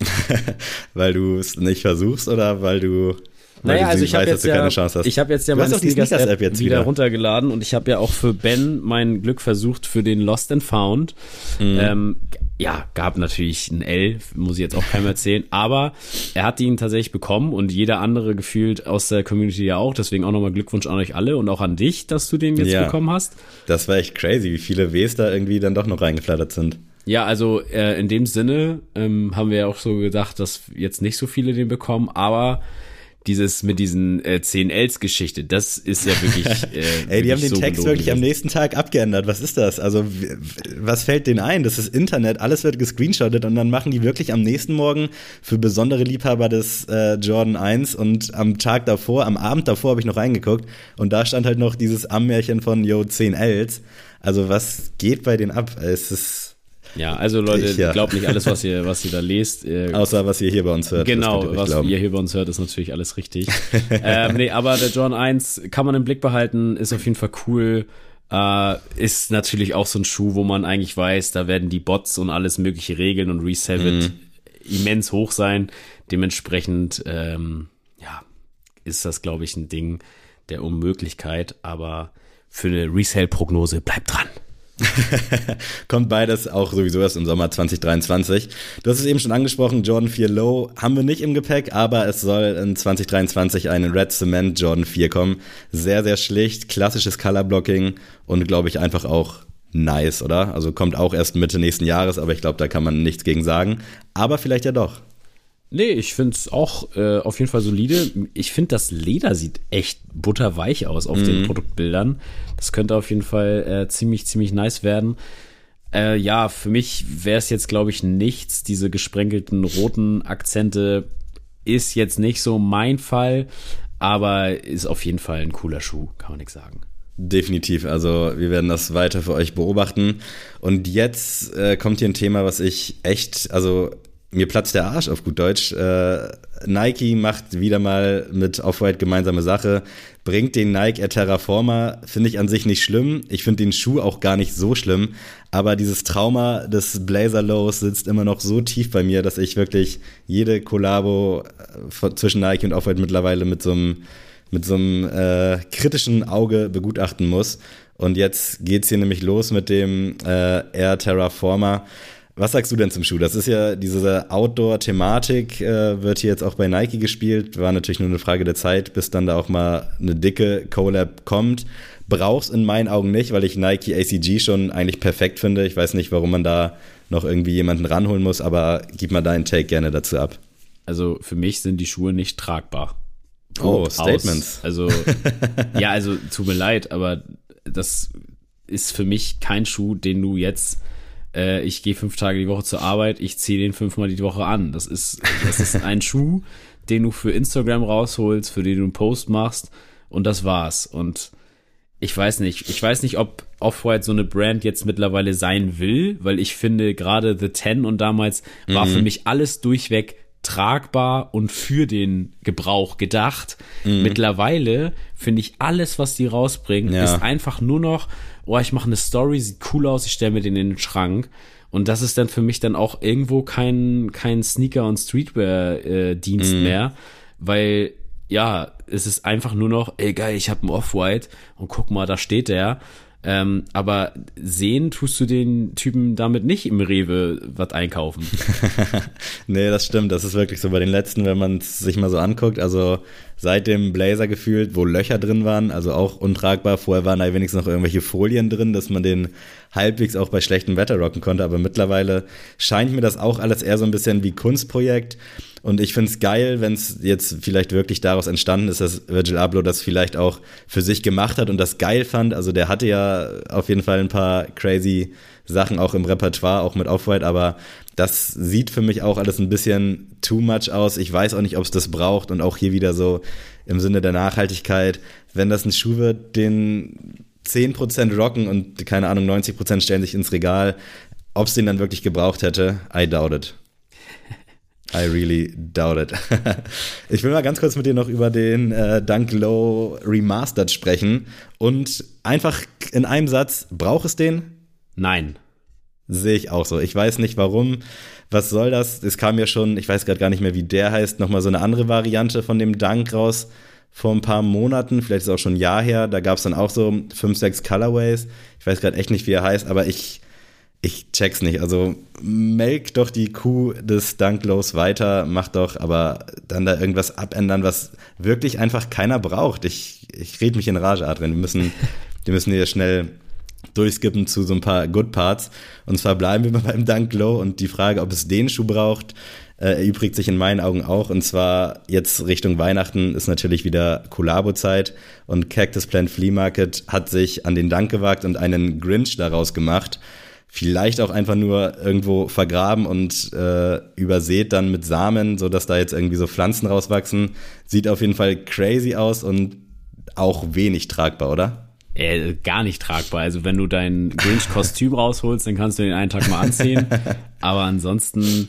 [laughs] Weil du es nicht versuchst oder weil du, Naja, also ich habe jetzt ja, keine Chance hast? ich habe jetzt ja meine Sneakers App jetzt wieder wieder. runtergeladen und ich habe ja auch für Ben mein Glück versucht für den Lost and Found. Mhm. Ähm, ja, gab natürlich ein L, muss ich jetzt auch keinem erzählen, aber er hat ihn tatsächlich bekommen und jeder andere gefühlt aus der Community ja auch. Deswegen auch nochmal Glückwunsch an euch alle und auch an dich, dass du den jetzt Ja. bekommen hast. das war echt crazy, wie viele Ws da irgendwie dann doch noch reingeflattert sind. Ja, also äh, in dem Sinne ähm, haben wir ja auch so gedacht, dass jetzt nicht so viele den bekommen, aber dieses mit diesen äh, 10 Ls Geschichte, das ist ja wirklich. [laughs] Äh, Ey, die haben den so Text wirklich am gewesen. nächsten Tag abgeändert. Was ist das? Also, was fällt denen ein? Das ist Internet, alles wird gescreenshottet und dann machen die wirklich am nächsten Morgen für besondere Liebhaber des äh, Jordan 1 und am Tag davor, am Abend davor habe ich noch reingeguckt und da stand halt noch dieses Ammärchen von Yo 10 Ls. Also, was geht bei denen ab? Es ist Ja, also Leute, Ich, ja. glaubt nicht alles, was ihr, was ihr da lest. [laughs] Außer was ihr hier bei uns hört. Genau, was glauben. ihr hier bei uns hört, ist natürlich alles richtig. [laughs] ähm, nee, aber der John 1 kann man im Blick behalten, ist auf jeden Fall cool. Äh, ist natürlich auch so ein Schuh, wo man eigentlich weiß, da werden die Bots und alles mögliche regeln und Resale wird immens hoch sein. Dementsprechend, ähm, ja, ist das, glaube ich, ein Ding der Unmöglichkeit, aber für eine Resale-Prognose bleibt dran. [laughs] Kommt beides auch sowieso erst im Sommer 2023. Du hast es eben schon angesprochen, Jordan 4 Low haben wir nicht im Gepäck, aber es soll in 2023 ein Red Cement Jordan 4 kommen. Sehr, sehr schlicht, klassisches Colorblocking und glaube ich einfach auch nice, oder? Also kommt auch erst Mitte nächsten Jahres, aber ich glaube, da kann man nichts gegen sagen. Aber vielleicht ja doch. Nee, ich find's auch äh, auf jeden Fall solide. Ich finde, das Leder sieht echt butterweich aus auf den Produktbildern. Das könnte auf jeden Fall äh, ziemlich, ziemlich nice werden. Äh, ja, für mich wäre es jetzt, glaube ich, nichts. Diese gesprenkelten roten Akzente ist jetzt nicht so mein Fall, aber ist auf jeden Fall ein cooler Schuh, kann man nichts sagen. Definitiv. Also wir werden das weiter für euch beobachten. Und jetzt äh, kommt hier ein Thema, was ich echt, also mir platzt der Arsch auf gut Deutsch. Äh, Nike macht wieder mal mit Off-White gemeinsame Sache, bringt den Nike Air Terraformer, finde ich an sich nicht schlimm. Ich finde den Schuh auch gar nicht so schlimm, aber dieses Trauma des Blazer Lows sitzt immer noch so tief bei mir, dass ich wirklich jede Kollabo äh, zwischen Nike und Off-White mittlerweile mit so einem mit so einem äh, kritischen Auge begutachten muss. Und jetzt geht's hier nämlich los mit dem äh, Air Terraformer. Was sagst du denn zum Schuh? Das ist ja diese Outdoor-Thematik, äh, wird hier jetzt auch bei Nike gespielt. War natürlich nur eine Frage der Zeit, bis dann da auch mal eine dicke Collab kommt. Brauch's in meinen Augen nicht, weil ich Nike ACG schon eigentlich perfekt finde. Ich weiß nicht, warum man da noch irgendwie jemanden ranholen muss, aber gib mal deinen Take gerne dazu ab. Also für mich sind die Schuhe nicht tragbar. Oh, Punkt Statements. Aus. Also, ja, also tut mir leid, aber das ist für mich kein Schuh, den du jetzt äh, ich gehe fünf Tage die Woche zur Arbeit, ich ziehe den fünfmal die Woche an. Das ist, das ist [laughs] ein Schuh, den du für Instagram rausholst, für den du einen Post machst und das war's. Und ich weiß nicht, ich weiß nicht, ob Off-White so eine Brand jetzt mittlerweile sein will, weil ich finde, gerade The Ten und damals mhm. war für mich alles durchweg tragbar und für den Gebrauch gedacht. Mhm. Mittlerweile finde ich alles, was die rausbringen, ja. ist einfach nur noch, oh, ich mache eine Story, sieht cool aus, ich stelle mir den in den Schrank. Und das ist dann für mich dann auch irgendwo kein, kein Sneaker- und Streetwear-Dienst mhm. mehr, weil ja, es ist einfach nur noch, ey geil, ich habe einen Off-White und guck mal, da steht der. Ähm, aber sehen tust du den Typen damit nicht im Rewe was einkaufen. [laughs] nee, das stimmt. Das ist wirklich so bei den letzten, wenn man es sich mal so anguckt. Also seit dem Blazer gefühlt, wo Löcher drin waren, also auch untragbar. Vorher waren da wenigstens noch irgendwelche Folien drin, dass man den halbwegs auch bei schlechtem Wetter rocken konnte. Aber mittlerweile scheint mir das auch alles eher so ein bisschen wie Kunstprojekt. Und ich finde es geil, wenn es jetzt vielleicht wirklich daraus entstanden ist, dass Virgil Abloh das vielleicht auch für sich gemacht hat und das geil fand. Also der hatte ja auf jeden Fall ein paar crazy Sachen auch im Repertoire, auch mit Off-White, aber das sieht für mich auch alles ein bisschen too much aus. Ich weiß auch nicht, ob es das braucht und auch hier wieder so im Sinne der Nachhaltigkeit, wenn das ein Schuh wird, den 10% rocken und keine Ahnung, 90% stellen sich ins Regal, ob es den dann wirklich gebraucht hätte, I doubt it. I really doubt it. [laughs] ich will mal ganz kurz mit dir noch über den äh, Dunk Low Remastered sprechen und einfach in einem Satz, braucht es den? Nein. Sehe ich auch so. Ich weiß nicht warum. Was soll das? Es kam ja schon, ich weiß gerade gar nicht mehr, wie der heißt, nochmal so eine andere Variante von dem Dunk raus vor ein paar Monaten, vielleicht ist es auch schon ein Jahr her. Da gab es dann auch so fünf, sechs Colorways. Ich weiß gerade echt nicht, wie er heißt, aber ich ich check's nicht. Also melk doch die Kuh des Dunklows weiter, mach doch, aber dann da irgendwas abändern, was wirklich einfach keiner braucht. Ich, ich red mich in Rage, Adrian. Wir müssen, wir müssen hier schnell durchskippen zu so ein paar Good Parts. Und zwar bleiben wir beim Dunklow und die Frage, ob es den Schuh braucht, äh, erübrigt sich in meinen Augen auch. Und zwar jetzt Richtung Weihnachten ist natürlich wieder Kollabo-Zeit und Cactus Plant Flea Market hat sich an den Dank gewagt und einen Grinch daraus gemacht vielleicht auch einfach nur irgendwo vergraben und äh, übersät dann mit Samen, so dass da jetzt irgendwie so Pflanzen rauswachsen. Sieht auf jeden Fall crazy aus und auch wenig tragbar, oder? Äh, gar nicht tragbar. Also wenn du dein Grinch-Kostüm rausholst, dann kannst du den einen Tag mal anziehen. [laughs] Aber ansonsten,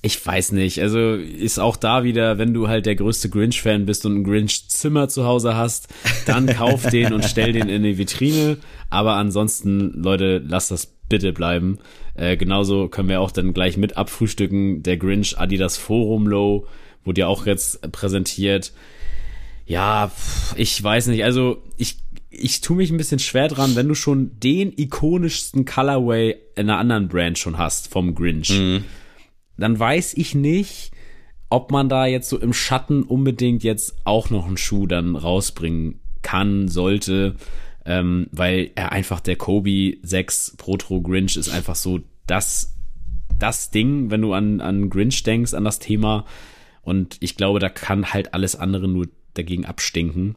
ich weiß nicht. Also ist auch da wieder, wenn du halt der größte Grinch-Fan bist und ein Grinch-Zimmer zu Hause hast, dann kauf [laughs] den und stell den in die Vitrine. Aber ansonsten, Leute, lasst das bitte bleiben. Äh, genauso können wir auch dann gleich mit abfrühstücken. Der Grinch Adidas Forum Low wurde ja auch jetzt präsentiert. Ja, ich weiß nicht. Also ich ich tue mich ein bisschen schwer dran, wenn du schon den ikonischsten Colorway in einer anderen Brand schon hast vom Grinch. Mhm. Dann weiß ich nicht, ob man da jetzt so im Schatten unbedingt jetzt auch noch einen Schuh dann rausbringen kann, sollte ähm, weil er einfach der Kobe 6 Protro Grinch ist einfach so das, das Ding, wenn du an, an Grinch denkst, an das Thema. Und ich glaube, da kann halt alles andere nur dagegen abstinken.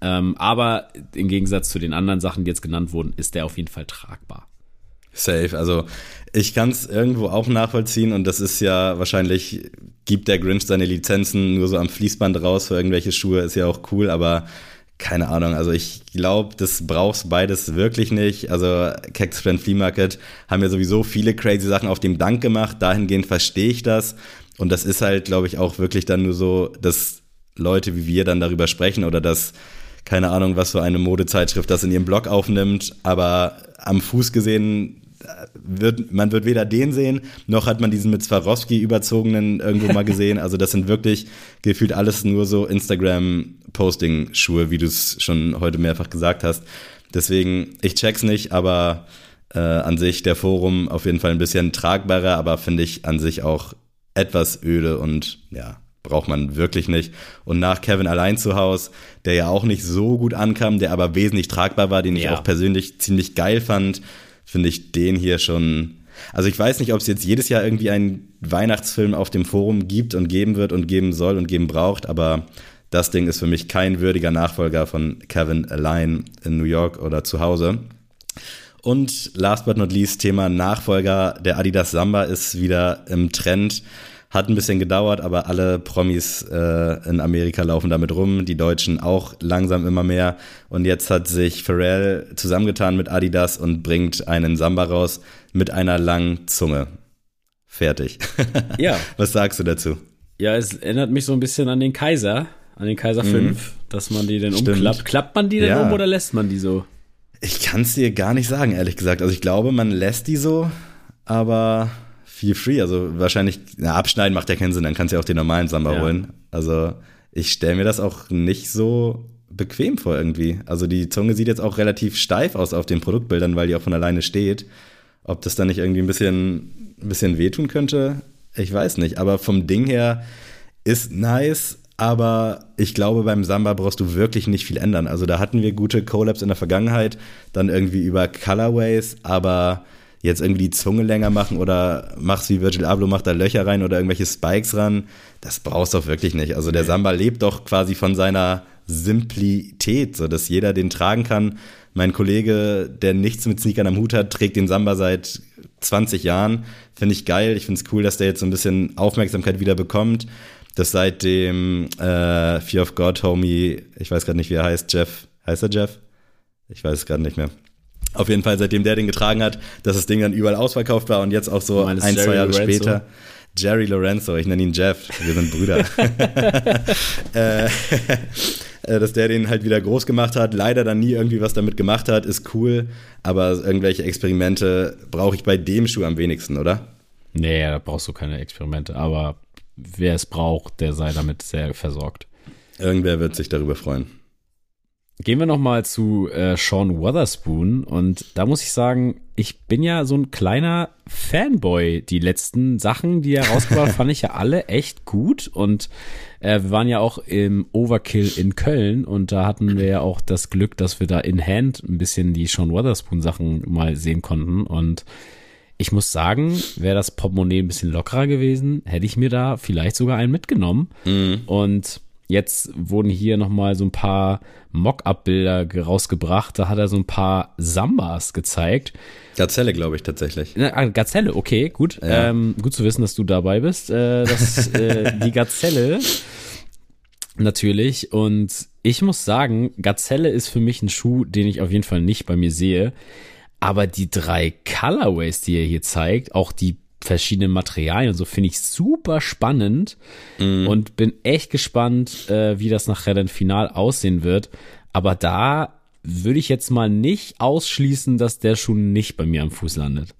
Ähm, aber im Gegensatz zu den anderen Sachen, die jetzt genannt wurden, ist der auf jeden Fall tragbar. Safe. Also ich kann es irgendwo auch nachvollziehen und das ist ja wahrscheinlich, gibt der Grinch seine Lizenzen nur so am Fließband raus für irgendwelche Schuhe, ist ja auch cool, aber keine Ahnung, also ich glaube, das brauchst beides wirklich nicht. Also Cactus Friend Flea Market haben ja sowieso viele crazy Sachen auf dem Dank gemacht, dahingehend verstehe ich das. Und das ist halt, glaube ich, auch wirklich dann nur so, dass Leute wie wir dann darüber sprechen oder dass, keine Ahnung, was für eine Modezeitschrift das in ihrem Blog aufnimmt, aber am Fuß gesehen wird, man wird weder den sehen, noch hat man diesen mit Swarovski überzogenen irgendwo mal [laughs] gesehen. Also das sind wirklich gefühlt alles nur so Instagram-Posting-Schuhe, wie du es schon heute mehrfach gesagt hast. Deswegen, ich check's nicht, aber äh, an sich der Forum auf jeden Fall ein bisschen tragbarer, aber finde ich an sich auch etwas öde und ja, braucht man wirklich nicht. Und nach Kevin allein zu Hause, der ja auch nicht so gut ankam, der aber wesentlich tragbar war, den ja. ich auch persönlich ziemlich geil fand, finde ich den hier schon. Also ich weiß nicht, ob es jetzt jedes Jahr irgendwie einen Weihnachtsfilm auf dem Forum gibt und geben wird und geben soll und geben braucht, aber das Ding ist für mich kein würdiger Nachfolger von Kevin Allein in New York oder zu Hause. Und last but not least, Thema Nachfolger. Der Adidas Samba ist wieder im Trend. Hat ein bisschen gedauert, aber alle Promis äh, in Amerika laufen damit rum, die Deutschen auch langsam immer mehr. Und jetzt hat sich Pharrell zusammengetan mit Adidas und bringt einen Samba raus mit einer langen Zunge. Fertig. [laughs] Ja. Was sagst du dazu? Ja, es erinnert mich so ein bisschen an den Kaiser, an den Kaiser 5, dass man die denn umklappt. Klappt man die denn Ja. um oder lässt man die so? Ich kann es dir gar nicht sagen, ehrlich gesagt. Also ich glaube, man lässt die so, aber feel free. Also wahrscheinlich, na, abschneiden macht ja keinen Sinn, dann kannst du ja auch den normalen Samba Ja. holen. Also ich stelle mir das auch nicht so bequem vor irgendwie. Also die Zunge sieht jetzt auch relativ steif aus auf den Produktbildern, weil die auch von alleine steht. Ob das dann nicht irgendwie ein bisschen, ein bisschen wehtun könnte, ich weiß nicht. Aber vom Ding her ist nice, aber ich glaube, beim Samba brauchst du wirklich nicht viel ändern. Also da hatten wir gute Collabs in der Vergangenheit, dann irgendwie über Colorways, aber jetzt irgendwie die Zunge länger machen oder machst wie Virgil Abloh, macht da Löcher rein oder irgendwelche Spikes ran, das brauchst du doch wirklich nicht. Also der Samba lebt doch quasi von seiner Simplität, so dass jeder den tragen kann. Mein Kollege, der nichts mit Sneakern am Hut hat, trägt den Samba seit 20 Jahren. Finde ich geil. Ich finde es cool, dass der jetzt so ein bisschen Aufmerksamkeit wieder bekommt. Das seit dem äh, Fear of God Homie, ich weiß gerade nicht, wie er heißt, Jeff. Heißt er Jeff? Ich weiß es gerade nicht mehr. Auf jeden Fall, seitdem der den getragen hat, dass das Ding dann überall ausverkauft war und jetzt auch so ein, meinst zwei Jerry Jahre Lorenzo? später. Jerry Lorenzo, ich nenne ihn Jeff, wir sind Brüder. [laughs] [laughs] äh, äh, dass der den halt wieder groß gemacht hat, leider dann nie irgendwie was damit gemacht hat, ist cool, aber irgendwelche Experimente brauche ich bei dem Schuh am wenigsten, oder? Nee, da brauchst du keine Experimente, aber wer es braucht, der sei damit sehr versorgt. Irgendwer wird sich darüber freuen. Gehen wir nochmal zu äh, Sean Wotherspoon. Und da muss ich sagen, ich bin ja so ein kleiner Fanboy. Die letzten Sachen, die er rausgebracht hat, [laughs] fand ich ja alle echt gut. Und äh, wir waren ja auch im Overkill in Köln. Und da hatten wir ja auch das Glück, dass wir da in Hand ein bisschen die Sean Wotherspoon Sachen mal sehen konnten. Und ich muss sagen, wäre das Portemonnaie ein bisschen lockerer gewesen, hätte ich mir da vielleicht sogar einen mitgenommen. Und jetzt wurden hier nochmal so ein paar Mock-up-Bilder rausgebracht. Da hat er so ein paar Sambas gezeigt. Gazelle, glaube ich, tatsächlich. Na, ah, Gazelle, okay, gut. Ja. Ähm, gut zu wissen, dass du dabei bist. Äh, das, äh, die Gazelle [laughs] natürlich. Und ich muss sagen, Gazelle ist für mich ein Schuh, den ich auf jeden Fall nicht bei mir sehe. Aber die drei Colorways, die er hier zeigt, auch die verschiedenen Materialien und so, finde ich super spannend und bin echt gespannt, äh, wie das nachher dann final aussehen wird. Aber da würde ich jetzt mal nicht ausschließen, dass der Schuh nicht bei mir am Fuß landet.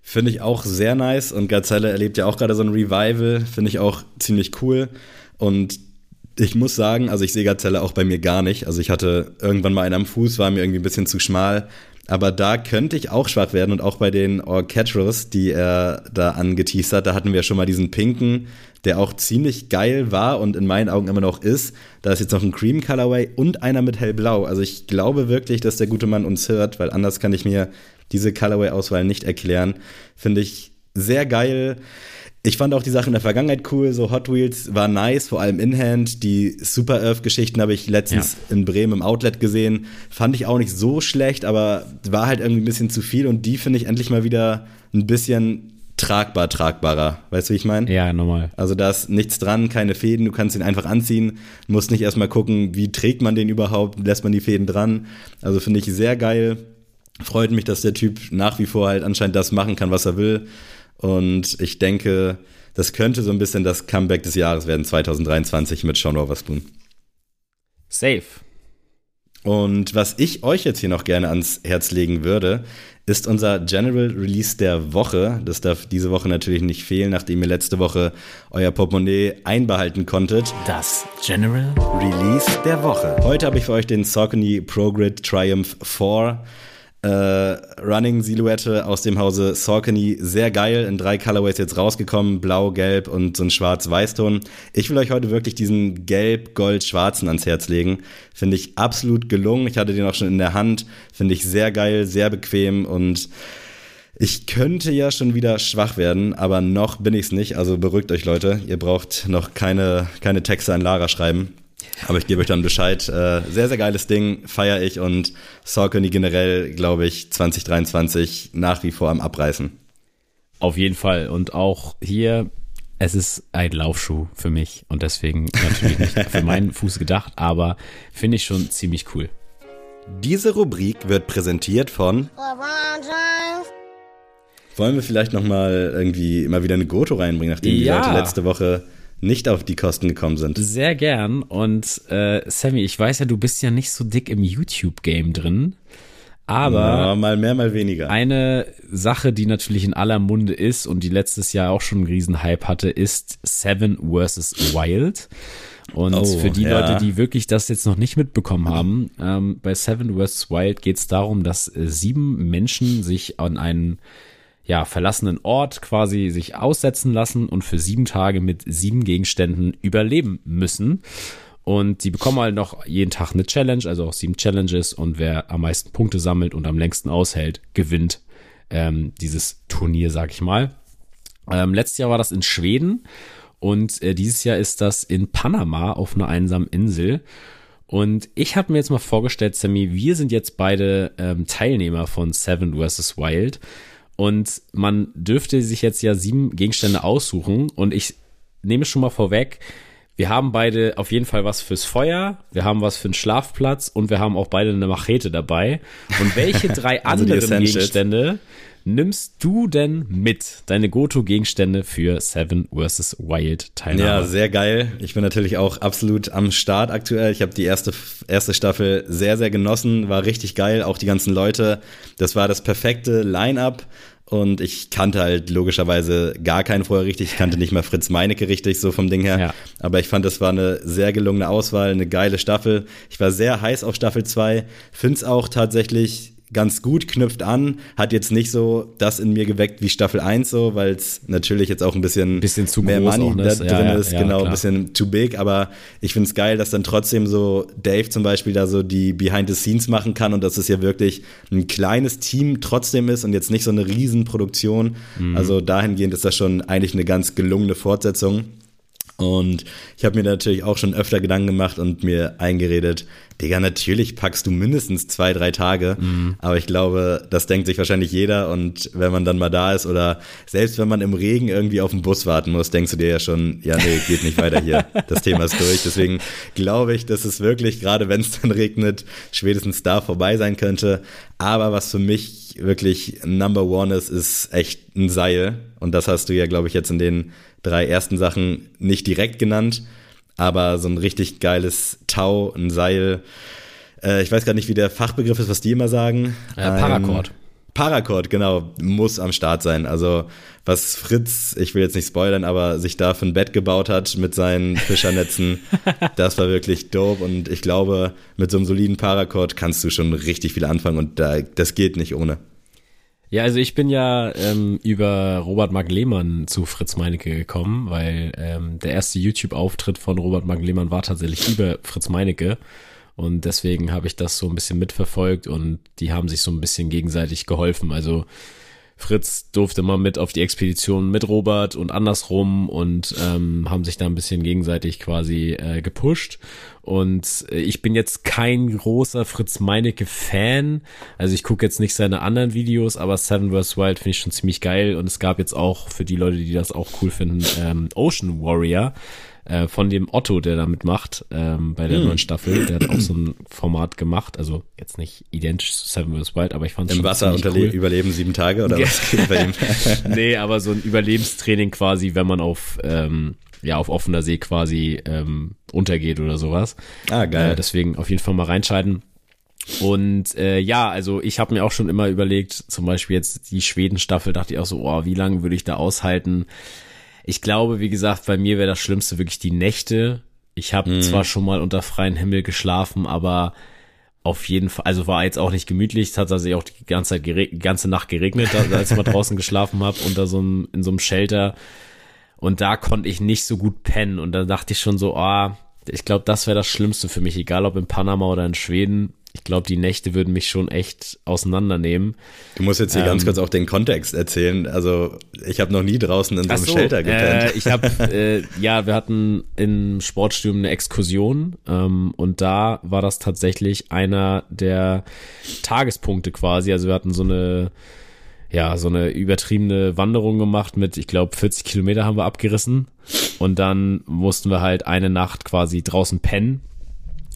Finde ich auch sehr nice und Gazelle erlebt ja auch gerade so ein Revival, finde ich auch ziemlich cool und ich muss sagen, also ich sehe Gazelle auch bei mir gar nicht. Also ich hatte irgendwann mal einen am Fuß, war mir irgendwie ein bisschen zu schmal. Aber da könnte ich auch schwach werden und auch bei den Orcatros, die er da angeteased hat, da hatten wir schon mal diesen pinken, der auch ziemlich geil war und in meinen Augen immer noch ist. Da ist jetzt noch ein Cream Colorway und einer mit hellblau. Also ich glaube wirklich, dass der gute Mann uns hört, weil anders kann ich mir diese Colorway-Auswahl nicht erklären. Finde ich sehr geil. Ich fand auch die Sachen in der Vergangenheit cool, so Hot Wheels war nice, vor allem in-hand. Die Super Earth-Geschichten habe ich letztens in Bremen im Outlet gesehen. Fand ich auch nicht so schlecht, aber war halt irgendwie ein bisschen zu viel und die finde ich endlich mal wieder ein bisschen tragbar, tragbarer. Weißt du, wie ich meine? Ja, normal. Also da ist nichts dran, keine Fäden, du kannst ihn einfach anziehen, musst nicht erstmal gucken, wie trägt man den überhaupt, lässt man die Fäden dran. Also finde ich sehr geil. Freut mich, dass der Typ nach wie vor halt anscheinend das machen kann, was er will. Und ich denke, das könnte so ein bisschen das Comeback des Jahres werden, 2023 mit Sean Wotherspoon. Safe. Und was ich euch jetzt hier noch gerne ans Herz legen würde, ist unser General Release der Woche. Das darf diese Woche natürlich nicht fehlen, nachdem ihr letzte Woche euer Portemonnaie einbehalten konntet. Das General Release der Woche. Heute habe ich für euch den Saucony ProGrid Triumph 4 äh, Running Silhouette aus dem Hause Saucony. Sehr geil, in drei Colorways jetzt rausgekommen. Blau, Gelb und so ein Schwarz-Weiß-Ton. Ich will euch heute wirklich diesen Gelb-Gold-Schwarzen ans Herz legen. Finde ich absolut gelungen. Ich hatte den auch schon in der Hand. Finde ich sehr geil, sehr bequem und ich könnte ja schon wieder schwach werden, aber noch bin ich es nicht. Also beruhigt euch, Leute. Ihr braucht noch keine, keine Texte an Lara schreiben. Aber ich gebe euch dann Bescheid. Äh, sehr, sehr geiles Ding, feiere ich und Saucony generell, glaube ich, 2023 nach wie vor am Abreißen. Auf jeden Fall. Und auch hier, es ist ein Laufschuh für mich und deswegen natürlich nicht [laughs] für meinen Fuß gedacht, aber finde ich schon ziemlich cool. Diese Rubrik wird präsentiert von wollen wir vielleicht noch mal irgendwie immer wieder eine Goto reinbringen, nachdem ja. die Leute letzte Woche nicht auf die Kosten gekommen sind? Sehr gern. Und äh, Sammy, ich weiß ja, du bist ja nicht so dick im YouTube-Game drin. Aber ja, mal mehr, mal weniger. Eine Sache, die natürlich in aller Munde ist und die letztes Jahr auch schon einen Riesenhype hatte, ist Seven vs. Wild. Und oh, für die ja. Leute, die wirklich das jetzt noch nicht mitbekommen haben, ähm, bei Seven vs. Wild geht es darum, dass äh, sieben Menschen sich an einen ja, verlassenen Ort quasi sich aussetzen lassen und für sieben Tage mit sieben Gegenständen überleben müssen. Und die bekommen halt noch jeden Tag eine Challenge, also auch sieben Challenges. Und wer am meisten Punkte sammelt und am längsten aushält, gewinnt ähm, dieses Turnier, sag ich mal. Ähm, letztes Jahr war das in Schweden und äh, dieses Jahr ist das in Panama auf einer einsamen Insel. Und ich habe mir jetzt mal vorgestellt, Sammy, wir sind jetzt beide ähm, Teilnehmer von Seven vs. Wild. Und man dürfte sich jetzt ja sieben Gegenstände aussuchen. Und ich nehme schon mal vorweg, wir haben beide auf jeden Fall was fürs Feuer, wir haben was für einen Schlafplatz und wir haben auch beide eine Machete dabei. Und welche drei [laughs] also anderen Gegenstände nimmst du denn mit? Deine Goto-Gegenstände für Seven vs. Wild Teilnahme? Ja, sehr geil. Ich bin natürlich auch absolut am Start aktuell. Ich habe die erste, erste Staffel sehr, sehr genossen. War richtig geil. Auch die ganzen Leute. Das war das perfekte Line-Up. Und ich kannte halt logischerweise gar keinen vorher richtig. Ich kannte nicht mal Fritz Meinecke richtig, so vom Ding her. Ja. Aber ich fand, das war eine sehr gelungene Auswahl, eine geile Staffel. Ich war sehr heiß auf Staffel 2. Finde es auch tatsächlich ganz gut, knüpft an, hat jetzt nicht so das in mir geweckt wie Staffel 1 so, weil es natürlich jetzt auch ein bisschen, bisschen zu mehr Money da drin ja, ist, ja, genau, klar. ein bisschen too big, aber ich finde es geil, dass dann trotzdem so Dave zum Beispiel da so die Behind the Scenes machen kann und dass es ja wirklich ein kleines Team trotzdem ist und jetzt nicht so eine Riesenproduktion. Mhm. Also dahingehend ist das schon eigentlich eine ganz gelungene Fortsetzung. Und ich habe mir natürlich auch schon öfter Gedanken gemacht und mir eingeredet, Digga, natürlich packst du mindestens zwei, drei Tage. Mhm. Aber ich glaube, das denkt sich wahrscheinlich jeder. Und wenn man dann mal da ist oder selbst wenn man im Regen irgendwie auf den Bus warten muss, denkst du dir ja schon, ja, nee, geht nicht weiter hier. [laughs] Das Thema ist durch. Deswegen glaube ich, dass es wirklich, gerade wenn es dann regnet, spätestens da vorbei sein könnte. Aber was für mich wirklich Number One ist, ist echt ein Seil. Und das hast du ja, glaube ich, jetzt in den drei ersten Sachen nicht direkt genannt, aber so ein richtig geiles Tau, ein Seil. Äh, ich weiß gar nicht, wie der Fachbegriff ist, was die immer sagen. Äh, Paracord. Paracord, genau, muss am Start sein. Also, was Fritz, ich will jetzt nicht spoilern, aber sich da für ein Bett gebaut hat mit seinen [laughs] Fischernetzen, das war wirklich dope. Und ich glaube, mit so einem soliden Paracord kannst du schon richtig viel anfangen und da, das geht nicht ohne. Ja, also ich bin ja ähm, über Robert Mark Lehmann zu Fritz Meinecke gekommen, weil ähm, der erste YouTube-Auftritt von Robert Mark Lehmann war tatsächlich über Fritz Meinecke. Und deswegen habe ich das so ein bisschen mitverfolgt und die haben sich so ein bisschen gegenseitig geholfen. Also Fritz durfte mal mit auf die Expedition mit Robert und andersrum und ähm, haben sich da ein bisschen gegenseitig quasi äh, gepusht. Und äh, ich bin jetzt kein großer Fritz Meinecke-Fan. Also ich gucke jetzt nicht seine anderen Videos, aber Seven vs. Wild finde ich schon ziemlich geil. Und es gab jetzt auch für die Leute, die das auch cool finden, ähm, Ocean Warrior äh, von dem Otto, der da mitmacht ähm, bei der hm. neuen Staffel. Der hat auch so ein Format gemacht, also jetzt nicht identisch zu Seven vs. Wild, aber ich fand es Im Wasser cool. überleben sieben Tage oder was [laughs] geht bei ihm? [laughs] nee, aber so ein Überlebenstraining quasi, wenn man auf ähm, ja auf offener See quasi ähm, untergeht oder sowas. Ah, geil. Äh, deswegen auf jeden Fall mal reinschalten. Und äh, ja, also ich habe mir auch schon immer überlegt, zum Beispiel jetzt die Schweden-Staffel, dachte ich auch so, oh, wie lange würde ich da aushalten? Ich glaube, wie gesagt, bei mir wäre das Schlimmste wirklich die Nächte. Ich habe mhm. zwar schon mal unter freiem Himmel geschlafen, aber auf jeden Fall, also war jetzt auch nicht gemütlich. Es hat also auch die ganze Zeit die ganze Nacht geregnet, als ich mal draußen [laughs] geschlafen habe, unter so einem, in so einem Shelter. Und da konnte ich nicht so gut pennen. Und da dachte ich schon so, ah, ich glaube, das wäre das Schlimmste für mich, egal ob in Panama oder in Schweden. Ich glaube, die Nächte würden mich schon echt auseinandernehmen. Du musst jetzt hier ähm, ganz kurz auch den Kontext erzählen. Also ich habe noch nie draußen in so einem so, Shelter gepennt. Äh, ich habe, äh, ja, wir hatten im Sportstudium eine Exkursion ähm, und da war das tatsächlich einer der Tagespunkte quasi. Also wir hatten so eine ja, so eine übertriebene Wanderung gemacht mit, ich glaube, 40 Kilometer haben wir abgerissen. Und dann mussten wir halt eine Nacht quasi draußen pennen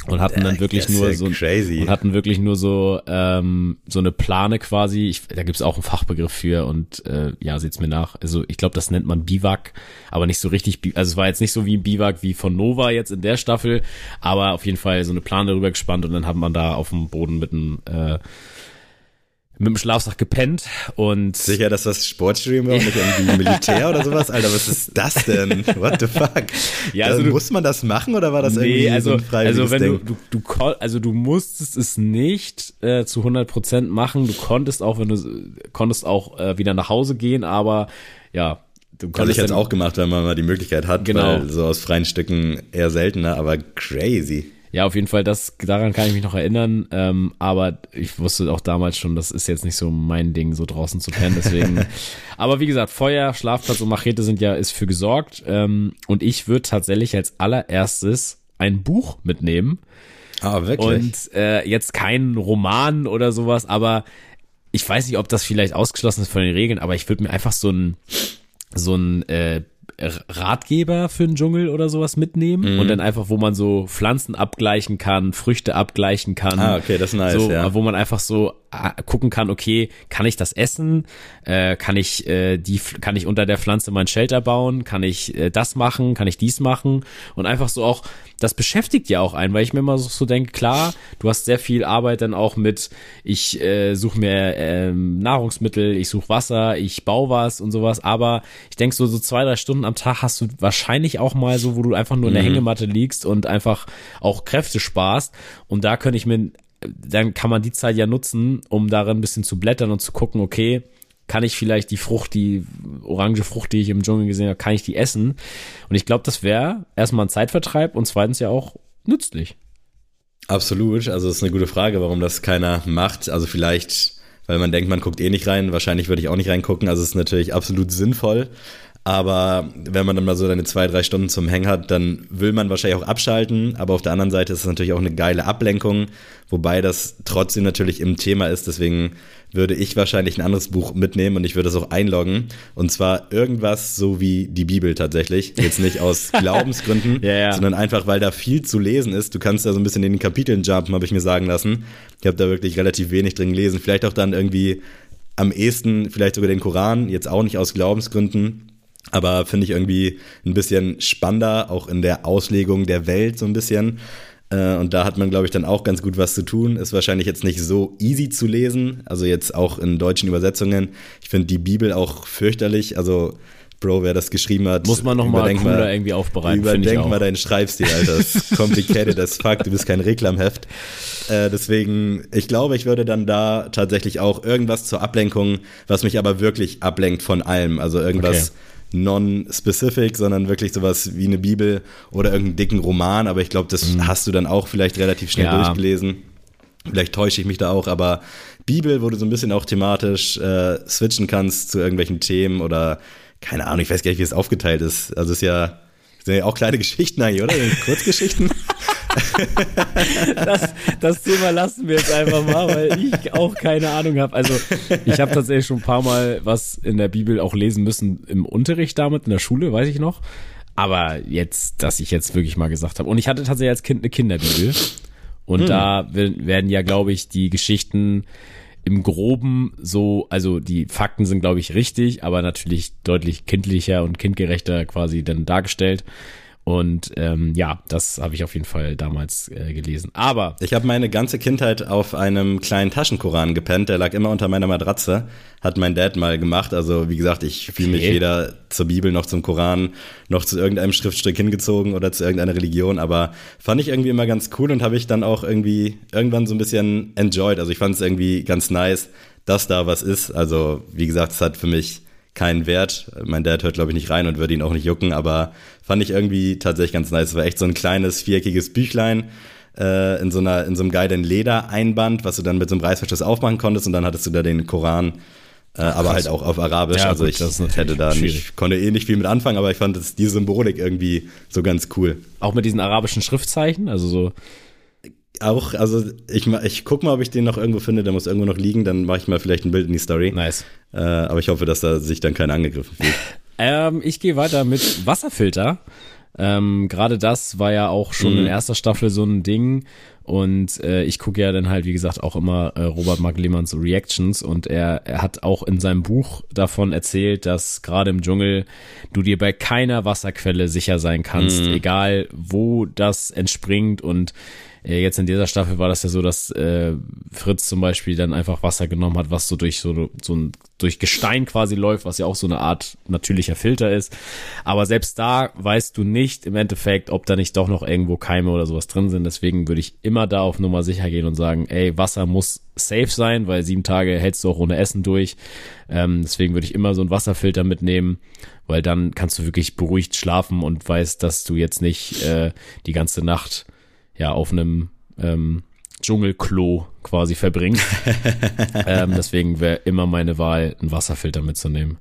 und hatten dann wirklich nur so crazy. und hatten wirklich nur so ähm, so eine Plane quasi. Ich, da gibt's auch einen Fachbegriff für und äh, ja, seht's mir nach. Also ich glaube, das nennt man Biwak, aber nicht so richtig. Also es war jetzt nicht so wie ein Biwak wie von Nova jetzt in der Staffel, aber auf jeden Fall so eine Plane darüber gespannt und dann hat man da auf dem Boden mit einem äh, mit dem Schlafsack gepennt und sicher, dass das Sportstudium war und nicht irgendwie [laughs] Militär oder sowas, Alter, was ist das denn? What the fuck? Ja, also du, muss man das machen oder war das nee, irgendwie also, so ein freiwilliges also wenn Ding? Du, du, du, also du musstest es nicht äh, zu 100 Prozent machen, du konntest auch, wenn du konntest auch äh, wieder nach Hause gehen, aber ja, Du also ich es auch gemacht, wenn man mal die Möglichkeit hat, genau. weil so aus freien Stücken eher seltener, aber crazy. Ja, auf jeden Fall, das, daran kann ich mich noch erinnern. Ähm, aber ich wusste auch damals schon, das ist jetzt nicht so mein Ding, so draußen zu pennen. Deswegen. [laughs] aber wie gesagt, Feuer, Schlafplatz und Machete sind ja, ist für gesorgt. Ähm, und ich würde tatsächlich als allererstes ein Buch mitnehmen. Ah, wirklich? Und äh, jetzt kein Roman oder sowas, aber ich weiß nicht, ob das vielleicht ausgeschlossen ist von den Regeln, aber ich würde mir einfach so ein so ein äh, Ratgeber für den Dschungel oder sowas mitnehmen mhm. und dann einfach, wo man so Pflanzen abgleichen kann, Früchte abgleichen kann. Ah, okay, das ist nice, so, ja. Wo man einfach so äh, gucken kann, okay, kann ich das essen? Äh, kann ich äh, die, kann ich unter der Pflanze mein Shelter bauen? Kann ich äh, das machen? Kann ich dies machen? Und einfach so auch, das beschäftigt ja auch einen, weil ich mir immer so, so denke, klar, du hast sehr viel Arbeit dann auch mit, ich äh, suche mir ähm, Nahrungsmittel, ich suche Wasser, ich baue was und sowas, aber ich denke so, so zwei, drei Stunden am Tag hast du wahrscheinlich auch mal so, wo du einfach nur in der mhm. Hängematte liegst und einfach auch Kräfte sparst. Und da könnte ich mir, dann kann man die Zeit ja nutzen, um darin ein bisschen zu blättern und zu gucken, okay, kann ich vielleicht die Frucht, die orange Frucht, die ich im Dschungel gesehen habe, kann ich die essen? Und ich glaube, das wäre erstmal ein Zeitvertreib und zweitens ja auch nützlich. Absolut. Also es ist eine gute Frage, warum das keiner macht. Also vielleicht, weil man denkt, man guckt eh nicht rein. Wahrscheinlich würde ich auch nicht reingucken. Also es ist natürlich absolut sinnvoll. Aber wenn man dann mal so seine zwei, drei Stunden zum Hängen hat, dann will man wahrscheinlich auch abschalten. Aber auf der anderen Seite ist es natürlich auch eine geile Ablenkung, wobei das trotzdem natürlich im Thema ist. Deswegen würde ich wahrscheinlich ein anderes Buch mitnehmen und ich würde es auch einloggen. Und zwar irgendwas so wie die Bibel tatsächlich. Jetzt nicht aus [laughs] Glaubensgründen, ja, ja. sondern einfach, weil da viel zu lesen ist. Du kannst da so ein bisschen in den Kapiteln jumpen, habe ich mir sagen lassen. Ich habe da wirklich relativ wenig drin gelesen. Vielleicht auch dann irgendwie am ehesten, vielleicht sogar den Koran, jetzt auch nicht aus Glaubensgründen aber finde ich irgendwie ein bisschen spannender, auch in der Auslegung der Welt so ein bisschen. Äh, und da hat man, glaube ich, dann auch ganz gut was zu tun. Ist wahrscheinlich jetzt nicht so easy zu lesen, also jetzt auch in deutschen Übersetzungen. Ich finde die Bibel auch fürchterlich. Also, Bro, wer das geschrieben hat, muss man nochmal cooler irgendwie aufbereiten. Überdenk mal deinen Schreibstil, Alter. Das ist [laughs] complicated as fuck. Du bist kein Reklamheft. Äh, deswegen, ich glaube, ich würde dann da tatsächlich auch irgendwas zur Ablenkung, was mich aber wirklich ablenkt von allem. Also irgendwas. Okay non-specific, sondern wirklich sowas wie eine Bibel oder irgendeinen dicken Roman. Aber ich glaube, das mhm. hast du dann auch vielleicht relativ schnell ja. durchgelesen. Vielleicht täusche ich mich da auch, aber Bibel, wo du so ein bisschen auch thematisch äh, switchen kannst zu irgendwelchen Themen oder keine Ahnung, ich weiß gar nicht, wie es aufgeteilt ist. Also es ist ja, sind ja auch kleine [laughs] Geschichten eigentlich, oder? Kurzgeschichten. Das, das Thema lassen wir jetzt einfach mal, weil ich auch keine Ahnung habe. Also ich habe tatsächlich schon ein paar Mal was in der Bibel auch lesen müssen im Unterricht damit, in der Schule, weiß ich noch. Aber jetzt, dass ich jetzt wirklich mal gesagt habe. Und ich hatte tatsächlich als Kind eine Kinderbibel. Und hm. da werden ja, glaube ich, die Geschichten im Groben so, also die Fakten sind, glaube ich, richtig, aber natürlich deutlich kindlicher und kindgerechter quasi dann dargestellt. Und ähm, ja, das habe ich auf jeden Fall damals äh, gelesen. Aber ich habe meine ganze Kindheit auf einem kleinen Taschenkoran gepennt. Der lag immer unter meiner Matratze. Hat mein Dad mal gemacht. Also wie gesagt, ich fühle mich weder zur Bibel noch zum Koran noch zu irgendeinem Schriftstück hingezogen oder zu irgendeiner Religion. Aber fand ich irgendwie immer ganz cool und habe ich dann auch irgendwie irgendwann so ein bisschen enjoyed. Also ich fand es irgendwie ganz nice, dass da was ist. Also wie gesagt, es hat für mich keinen Wert. Mein Dad hört, glaube ich, nicht rein und würde ihn auch nicht jucken, aber fand ich irgendwie tatsächlich ganz nice. Es war echt so ein kleines, viereckiges Büchlein. äh, in so einer in so einem geilen Ledereinband, was du dann mit so einem Reißverschluss aufmachen konntest und dann hattest du da den Koran äh, aber halt auch auf Arabisch. Ja, also gut, ich hätte da schwierig. nicht, konnte eh nicht viel mit anfangen, aber ich fand das, die Symbolik irgendwie so ganz cool. Auch mit diesen arabischen Schriftzeichen, also so. Auch, also ich, ich guck mal, ob ich den noch irgendwo finde, der muss irgendwo noch liegen, dann mache ich mal vielleicht ein Bild in die Story. Nice. Äh, aber ich hoffe, dass da sich dann keiner angegriffen fühlt. [laughs] ähm, ich gehe weiter mit Wasserfilter. Ähm, Gerade das war ja auch schon mhm. in erster Staffel so ein Ding. Und äh, ich gucke ja dann halt, wie gesagt, auch immer äh, Robert Mark Lehmanns Reactions und er, er hat auch in seinem Buch davon erzählt, dass gerade im Dschungel du dir bei keiner Wasserquelle sicher sein kannst, mhm. egal wo das entspringt und jetzt in dieser Staffel war das ja so, dass äh, Fritz zum Beispiel dann einfach Wasser genommen hat, was so durch so, so ein durch Gestein quasi läuft, was ja auch so eine Art natürlicher Filter ist. Aber selbst da weißt du nicht im Endeffekt, ob da nicht doch noch irgendwo Keime oder sowas drin sind. Deswegen würde ich immer da auf Nummer sicher gehen und sagen, ey, Wasser muss safe sein, weil sieben Tage hältst du auch ohne Essen durch. Ähm, deswegen würde ich immer so einen Wasserfilter mitnehmen, weil dann kannst du wirklich beruhigt schlafen und weißt, dass du jetzt nicht äh, die ganze Nacht ja auf einem ähm, Dschungelklo quasi verbringt. [laughs] ähm, deswegen wäre immer meine Wahl, einen Wasserfilter mitzunehmen.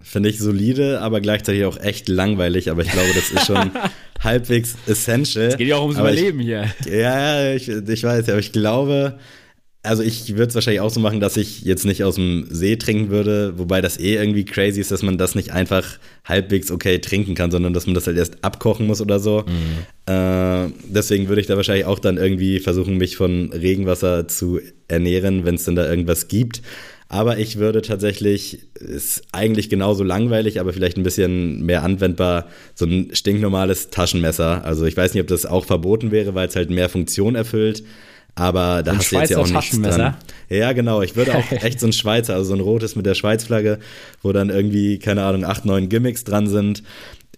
Finde ich solide, aber gleichzeitig auch echt langweilig, aber ich glaube, das ist schon [laughs] halbwegs essential. Es geht ja auch ums aber Überleben ich, hier. Ja, ich, ich weiß, aber ich glaube, also ich würde es wahrscheinlich auch so machen, dass ich jetzt nicht aus dem See trinken würde, wobei das eh irgendwie crazy ist, dass man das nicht einfach halbwegs okay trinken kann, sondern dass man das halt erst abkochen muss oder so. Mhm. Äh, deswegen würde ich da wahrscheinlich auch dann irgendwie versuchen, mich von Regenwasser zu ernähren, wenn es denn da irgendwas gibt. Aber ich würde tatsächlich, ist eigentlich genauso langweilig, aber vielleicht ein bisschen mehr anwendbar, so ein stinknormales Taschenmesser. Also ich weiß nicht, ob das auch verboten wäre, weil es halt mehr Funktion erfüllt aber da ein hast du jetzt ja auch nichts dran. Ja, genau. Ich würde auch echt so ein Schweizer, also so ein rotes mit der Schweizflagge, wo dann irgendwie, keine Ahnung, acht, neun Gimmicks dran sind.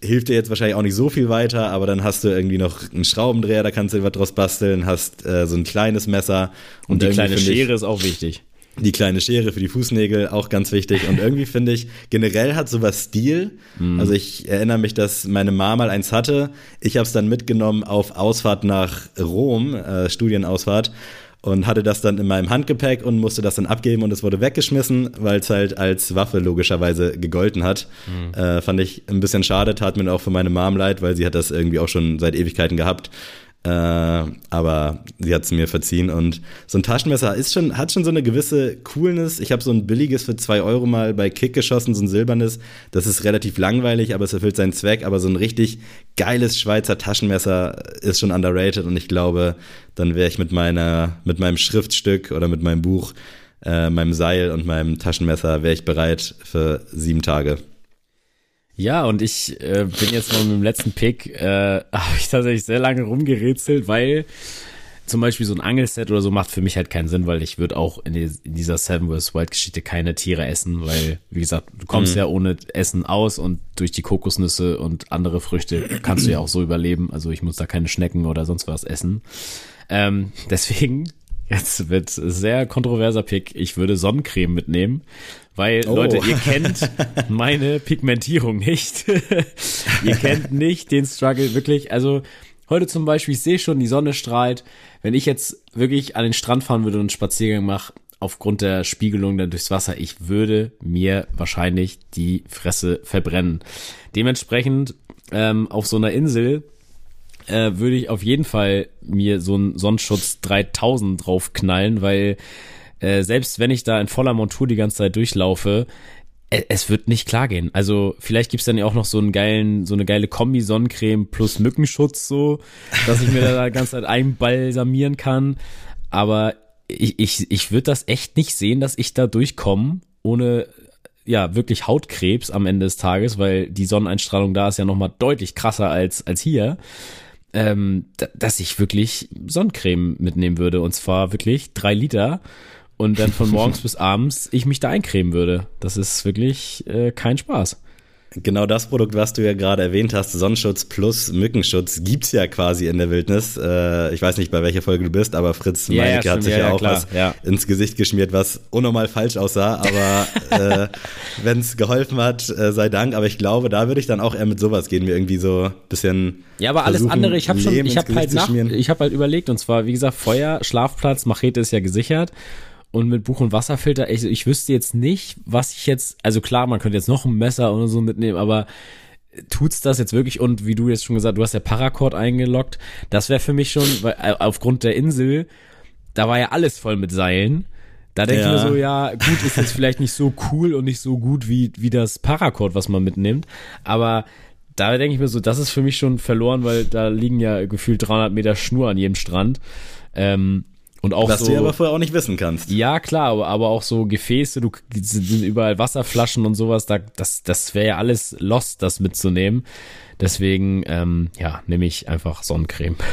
Hilft dir jetzt wahrscheinlich auch nicht so viel weiter, aber dann hast du irgendwie noch einen Schraubendreher, da kannst du was draus basteln, hast äh, so ein kleines Messer. Und, und die kleine Schere ist auch wichtig. Die kleine Schere für die Fußnägel, auch ganz wichtig. Und irgendwie [laughs] finde ich, generell hat sowas Stil. Mm. Also ich erinnere mich, dass meine Mama mal eins hatte. Ich habe es dann mitgenommen auf Ausfahrt nach Rom, äh, Studienausfahrt und hatte das dann in meinem Handgepäck und musste das dann abgeben und es wurde weggeschmissen, weil es halt als Waffe logischerweise gegolten hat. Mhm. Äh, fand ich ein bisschen schade, tat mir auch für meine Mom leid, weil sie hat das irgendwie auch schon seit Ewigkeiten gehabt. Äh, aber sie hat es mir verziehen und so ein Taschenmesser ist schon, hat schon so eine gewisse Coolness. Ich habe so ein billiges für zwei Euro mal bei Kick geschossen, so ein silbernes. Das ist relativ langweilig, aber es erfüllt seinen Zweck. Aber so ein richtig geiles Schweizer Taschenmesser ist schon underrated und ich glaube, dann wäre ich mit meiner, mit meinem Schriftstück oder mit meinem Buch, äh, meinem Seil und meinem Taschenmesser wäre ich bereit für sieben Tage. Ja, und ich äh, bin jetzt noch mit dem letzten Pick, äh, [laughs] habe ich tatsächlich sehr lange rumgerätselt, weil zum Beispiel so ein Angelset oder so macht für mich halt keinen Sinn, weil ich würde auch in, die, in dieser Seven vs. Wild Geschichte keine Tiere essen, weil, wie gesagt, du kommst mhm. ja ohne Essen aus und durch die Kokosnüsse und andere Früchte kannst du ja auch so überleben. Also ich muss da keine Schnecken oder sonst was essen. Ähm, deswegen, [laughs] jetzt wird sehr kontroverser Pick. Ich würde Sonnencreme mitnehmen, weil, oh. Leute, ihr kennt [laughs] meine Pigmentierung nicht. [laughs] ihr kennt nicht den Struggle wirklich. Also heute zum Beispiel, ich sehe schon, die Sonne strahlt. Wenn ich jetzt wirklich an den Strand fahren würde und einen Spaziergang mache, aufgrund der Spiegelung dann durchs Wasser, ich würde mir wahrscheinlich die Fresse verbrennen. Dementsprechend ähm, auf so einer Insel äh, würde ich auf jeden Fall mir so einen Sonnenschutz 3000 draufknallen, weil äh, selbst wenn ich da in voller Montur die ganze Zeit durchlaufe, äh, es wird nicht klar gehen. Also vielleicht gibt's dann ja auch noch so einen geilen, so eine geile Kombi-Sonnencreme plus Mückenschutz so, dass ich mir da die ganze Zeit einbalsamieren kann. Aber ich, ich, ich würde das echt nicht sehen, dass ich da durchkomme, ohne ja wirklich Hautkrebs am Ende des Tages, weil die Sonneneinstrahlung da ist ja nochmal deutlich krasser als, als hier. Ähm, dass ich wirklich Sonnencreme mitnehmen würde. Und zwar wirklich drei Liter und dann von morgens bis abends ich mich da eincremen würde. Das ist wirklich äh, kein Spaß. Genau das Produkt, was du ja gerade erwähnt hast, Sonnenschutz plus Mückenschutz, gibt's ja quasi in der Wildnis. Äh, ich weiß nicht, bei welcher Folge du bist, aber Fritz Ja, ja, Meinecke hat stimmt, sich ja, ja, ja, auch klar, was ja. ins Gesicht geschmiert, was unnormal falsch aussah. Aber [laughs] äh, wenn es geholfen hat, äh, sei Dank. Aber ich glaube, da würde ich dann auch eher mit sowas gehen, mir irgendwie so ein bisschen. Ja, aber alles andere, ich habe schon, ich habe halt nach, ich habe halt überlegt und zwar, wie gesagt, Feuer, Schlafplatz, Machete ist ja gesichert und mit Buch- und Wasserfilter, ich, ich wüsste jetzt nicht, was ich jetzt, also klar, man könnte jetzt noch ein Messer oder so mitnehmen, aber tut's das jetzt wirklich und wie du jetzt schon gesagt, du hast ja Paracord eingeloggt, das wäre für mich schon, weil äh, aufgrund der Insel, da war ja alles voll mit Seilen. Da denke Ja. ich mir so, ja, gut, ist jetzt vielleicht nicht so cool und nicht so gut wie, wie das Paracord, was man mitnimmt. Aber da denke ich mir so, das ist für mich schon verloren, weil da liegen ja gefühlt 300 Meter Schnur an jedem Strand. Ähm, und auch Was so, du aber vorher auch nicht wissen kannst. ja, klar, aber, aber auch so Gefäße, du sind überall Wasserflaschen und sowas, da, das, das wäre ja alles lost, das mitzunehmen. Deswegen, ähm, ja, nehme ich einfach Sonnencreme. [laughs]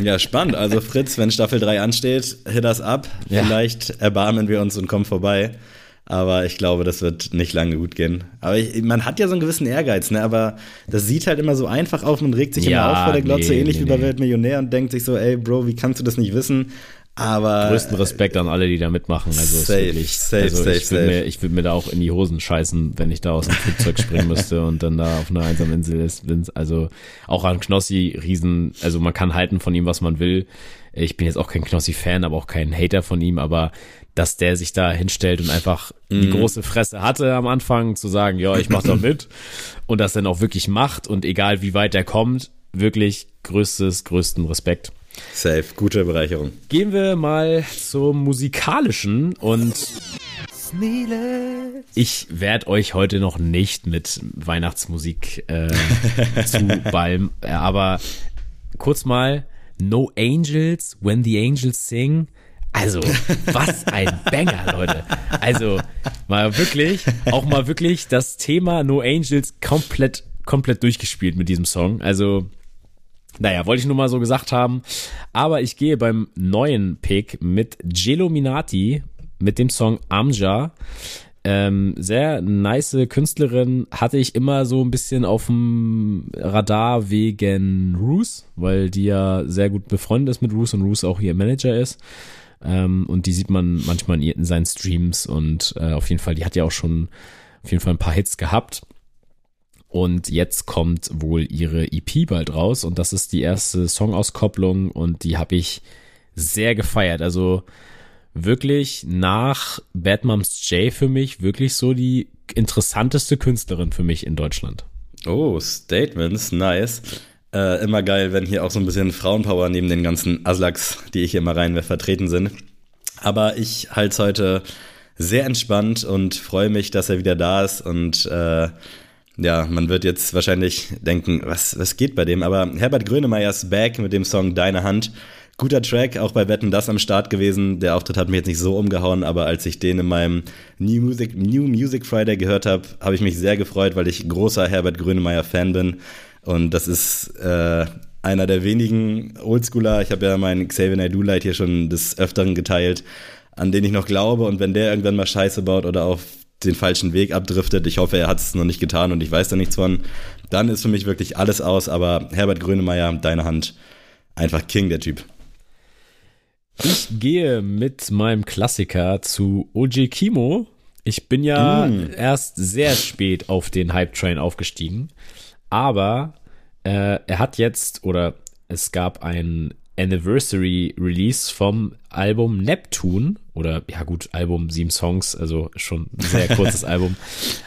Ja, spannend. Also Fritz, wenn Staffel 3 ansteht, hit das ab. Ja. Vielleicht erbarmen wir uns und kommen vorbei. Aber ich glaube, das wird nicht lange gut gehen. Aber ich, man hat ja so einen gewissen Ehrgeiz, ne? Aber das sieht halt immer so einfach auf und regt sich Ja, immer auf vor der Glotze, nee, ähnlich nee, wie bei nee. Weltmillionär und denkt sich so, ey Bro, wie kannst du das nicht wissen? Aber Größten Respekt an alle, die da mitmachen. Also Safe, wirklich, safe, also safe, ich würde mir, ich würd mir da auch in die Hosen scheißen, wenn ich da aus dem Flugzeug springen müsste und dann da auf einer einsamen Insel ist. Also auch an Knossi riesen, also man kann halten von ihm, was man will. Ich bin jetzt auch kein Knossi-Fan, aber auch kein Hater von ihm, aber dass der sich da hinstellt und einfach die Mhm. große Fresse hatte am Anfang, zu sagen, ja, ich mach da [clears throat] mit und das dann auch wirklich macht und egal wie weit er kommt, wirklich größtes, größten Respekt. Safe, gute Bereicherung. Gehen wir mal zum musikalischen und ich werde euch heute noch nicht mit Weihnachtsmusik äh, zuballen, [laughs] aber kurz mal No Angels When the Angels Sing. Also, was ein Banger, Leute. Also, mal wirklich, auch mal wirklich das Thema No Angels komplett, komplett durchgespielt mit diesem Song. Also, naja, wollte ich nur mal so gesagt haben. Aber ich gehe beim neuen Pick mit Gelominati mit dem Song Amja. Ähm, sehr nice Künstlerin hatte ich immer so ein bisschen auf dem Radar wegen Roos, weil die ja sehr gut befreundet ist mit Roos und Roos auch ihr Manager ist. Ähm, und die sieht man manchmal in, seinen Streams und äh, auf jeden Fall, die hat ja auch schon auf jeden Fall ein paar Hits gehabt. Und jetzt kommt wohl ihre EP bald raus und das ist die erste Songauskopplung und die habe ich sehr gefeiert. Also wirklich nach Bad Moms J für mich wirklich so die interessanteste Künstlerin für mich in Deutschland. Oh, Statements, nice. Äh, immer geil, wenn hier auch so ein bisschen Frauenpower neben den ganzen Aslaks, die ich hier mal reinwerfe, vertreten sind. Aber ich halte es heute sehr entspannt und freue mich, dass er wieder da ist. Und äh, ja, man wird jetzt wahrscheinlich denken, was, was geht bei dem? Aber Herbert Grönemeyer ist back mit dem Song Deine Hand. Guter Track, auch bei Wetten das am Start gewesen. Der Auftritt hat mich jetzt nicht so umgehauen, aber als ich den in meinem New Music, New Music Friday gehört habe, habe ich mich sehr gefreut, weil ich großer Herbert Grönemeyer Fan bin. Und das ist äh, einer der wenigen Oldschooler. Ich habe ja meinen Xavier Naidoo Light hier schon des Öfteren geteilt, an den ich noch glaube. Und wenn der irgendwann mal Scheiße baut oder auf den falschen Weg abdriftet, ich hoffe, er hat es noch nicht getan und ich weiß da nichts von, dann ist für mich wirklich alles aus. Aber Herbert Grönemeyer, deine Hand, einfach King, der Typ. Ich gehe mit meinem Klassiker zu OG Kimo. Ich bin ja Mm. erst sehr spät auf den Hype-Train aufgestiegen, aber äh, er hat jetzt, oder es gab ein Anniversary Release vom Album Neptune, oder ja gut, Album sieben Songs, also schon ein sehr kurzes [laughs] Album.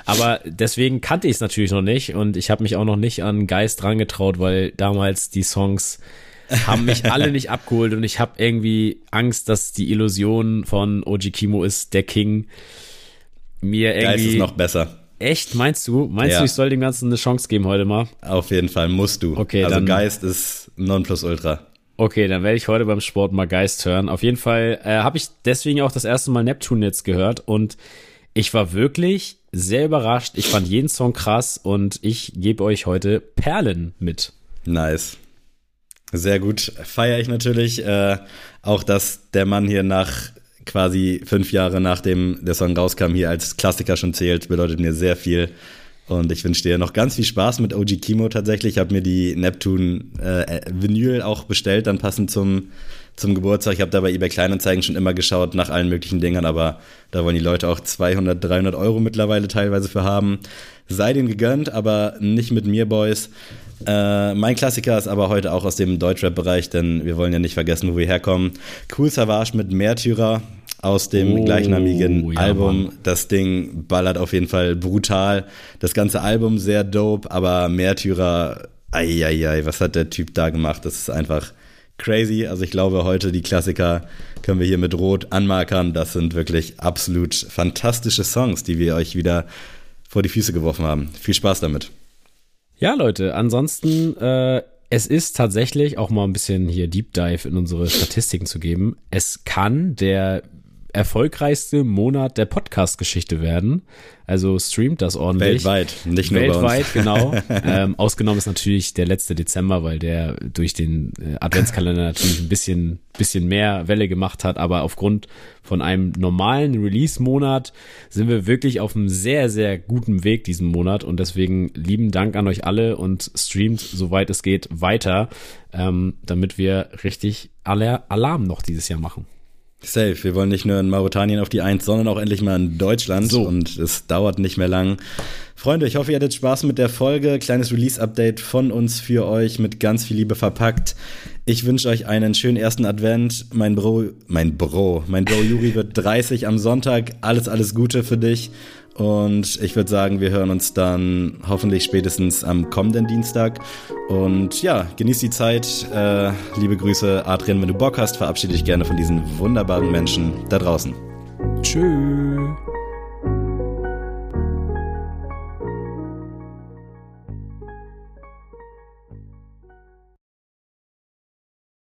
Aber deswegen kannte ich es natürlich noch nicht und ich habe mich auch noch nicht an Geist rangetraut, weil damals die Songs haben mich alle nicht abgeholt und ich habe irgendwie Angst, dass die Illusion von Oji Kimo ist der King mir Geist irgendwie ist noch besser. echt meinst du meinst Ja. du ich soll dem ganzen eine Chance geben heute mal Auf jeden Fall musst du. Okay, also Geist ist Nonplusultra. Okay dann werde ich heute beim Sport mal Geist hören auf jeden Fall äh, habe ich deswegen auch das erste Mal Neptune jetzt gehört und ich war wirklich sehr überrascht ich fand jeden Song krass und ich gebe euch heute Perlen mit Nice. Sehr gut. Feiere ich natürlich. Äh, auch, dass der Mann hier nach quasi fünf Jahre nachdem der Song rauskam, hier als Klassiker schon zählt, bedeutet mir sehr viel. Und ich wünsche dir noch ganz viel Spaß mit OG Kimo tatsächlich. Ich habe mir die Neptune äh, Vinyl auch bestellt, dann passend zum, zum Geburtstag. Ich habe da bei eBay Kleinanzeigen schon immer geschaut nach allen möglichen Dingern, aber da wollen die Leute auch 200, 300 Euro mittlerweile teilweise für haben. Sei denen gegönnt, aber nicht mit mir, Boys. Äh, mein Klassiker ist aber heute auch aus dem Deutschrap-Bereich, denn wir wollen ja nicht vergessen, wo wir herkommen. Cool Savage mit Märtyrer aus dem oh, gleichnamigen ja, Album. Mann. Das Ding ballert auf jeden Fall brutal. Das ganze Album sehr dope, aber Märtyrer, eieiei, was hat der Typ da gemacht? Das ist einfach crazy. Also ich glaube, heute die Klassiker können wir hier mit Rot anmarkern. Das sind wirklich absolut fantastische Songs, die wir euch wieder vor die Füße geworfen haben. Viel Spaß damit. Ja, Leute, ansonsten, äh, es ist tatsächlich auch mal ein bisschen hier Deep Dive in unsere Statistiken zu geben. Es kann der erfolgreichste Monat der Podcast-Geschichte werden. Also streamt das ordentlich. Weltweit, nicht nur Weltweit, genau. [laughs] ähm, ausgenommen ist natürlich der letzte Dezember, weil der durch den äh, Adventskalender natürlich ein bisschen, bisschen mehr Welle gemacht hat. Aber aufgrund von einem normalen Release-Monat sind wir wirklich auf einem sehr, sehr guten Weg diesen Monat. Und deswegen lieben Dank an euch alle und streamt, soweit es geht, weiter, ähm, damit wir richtig Alarm noch dieses Jahr machen. Safe. Wir wollen nicht nur in Mauretanien auf die Eins, sondern auch endlich mal in Deutschland. So. Und es dauert nicht mehr lang. Freunde, ich hoffe, ihr hattet Spaß mit der Folge. Kleines Release-Update von uns für euch mit ganz viel Liebe verpackt. Ich wünsche euch einen schönen ersten Advent. Mein Bro, mein Bro, mein Bro Juri wird 30 am Sonntag. Alles, alles Gute für dich. Und ich würde sagen, wir hören uns dann hoffentlich spätestens am kommenden Dienstag. Und ja, genieß die Zeit. Äh, liebe Grüße, Adrian, wenn du Bock hast, verabschiede dich gerne von diesen wunderbaren Menschen da draußen. Tschüss.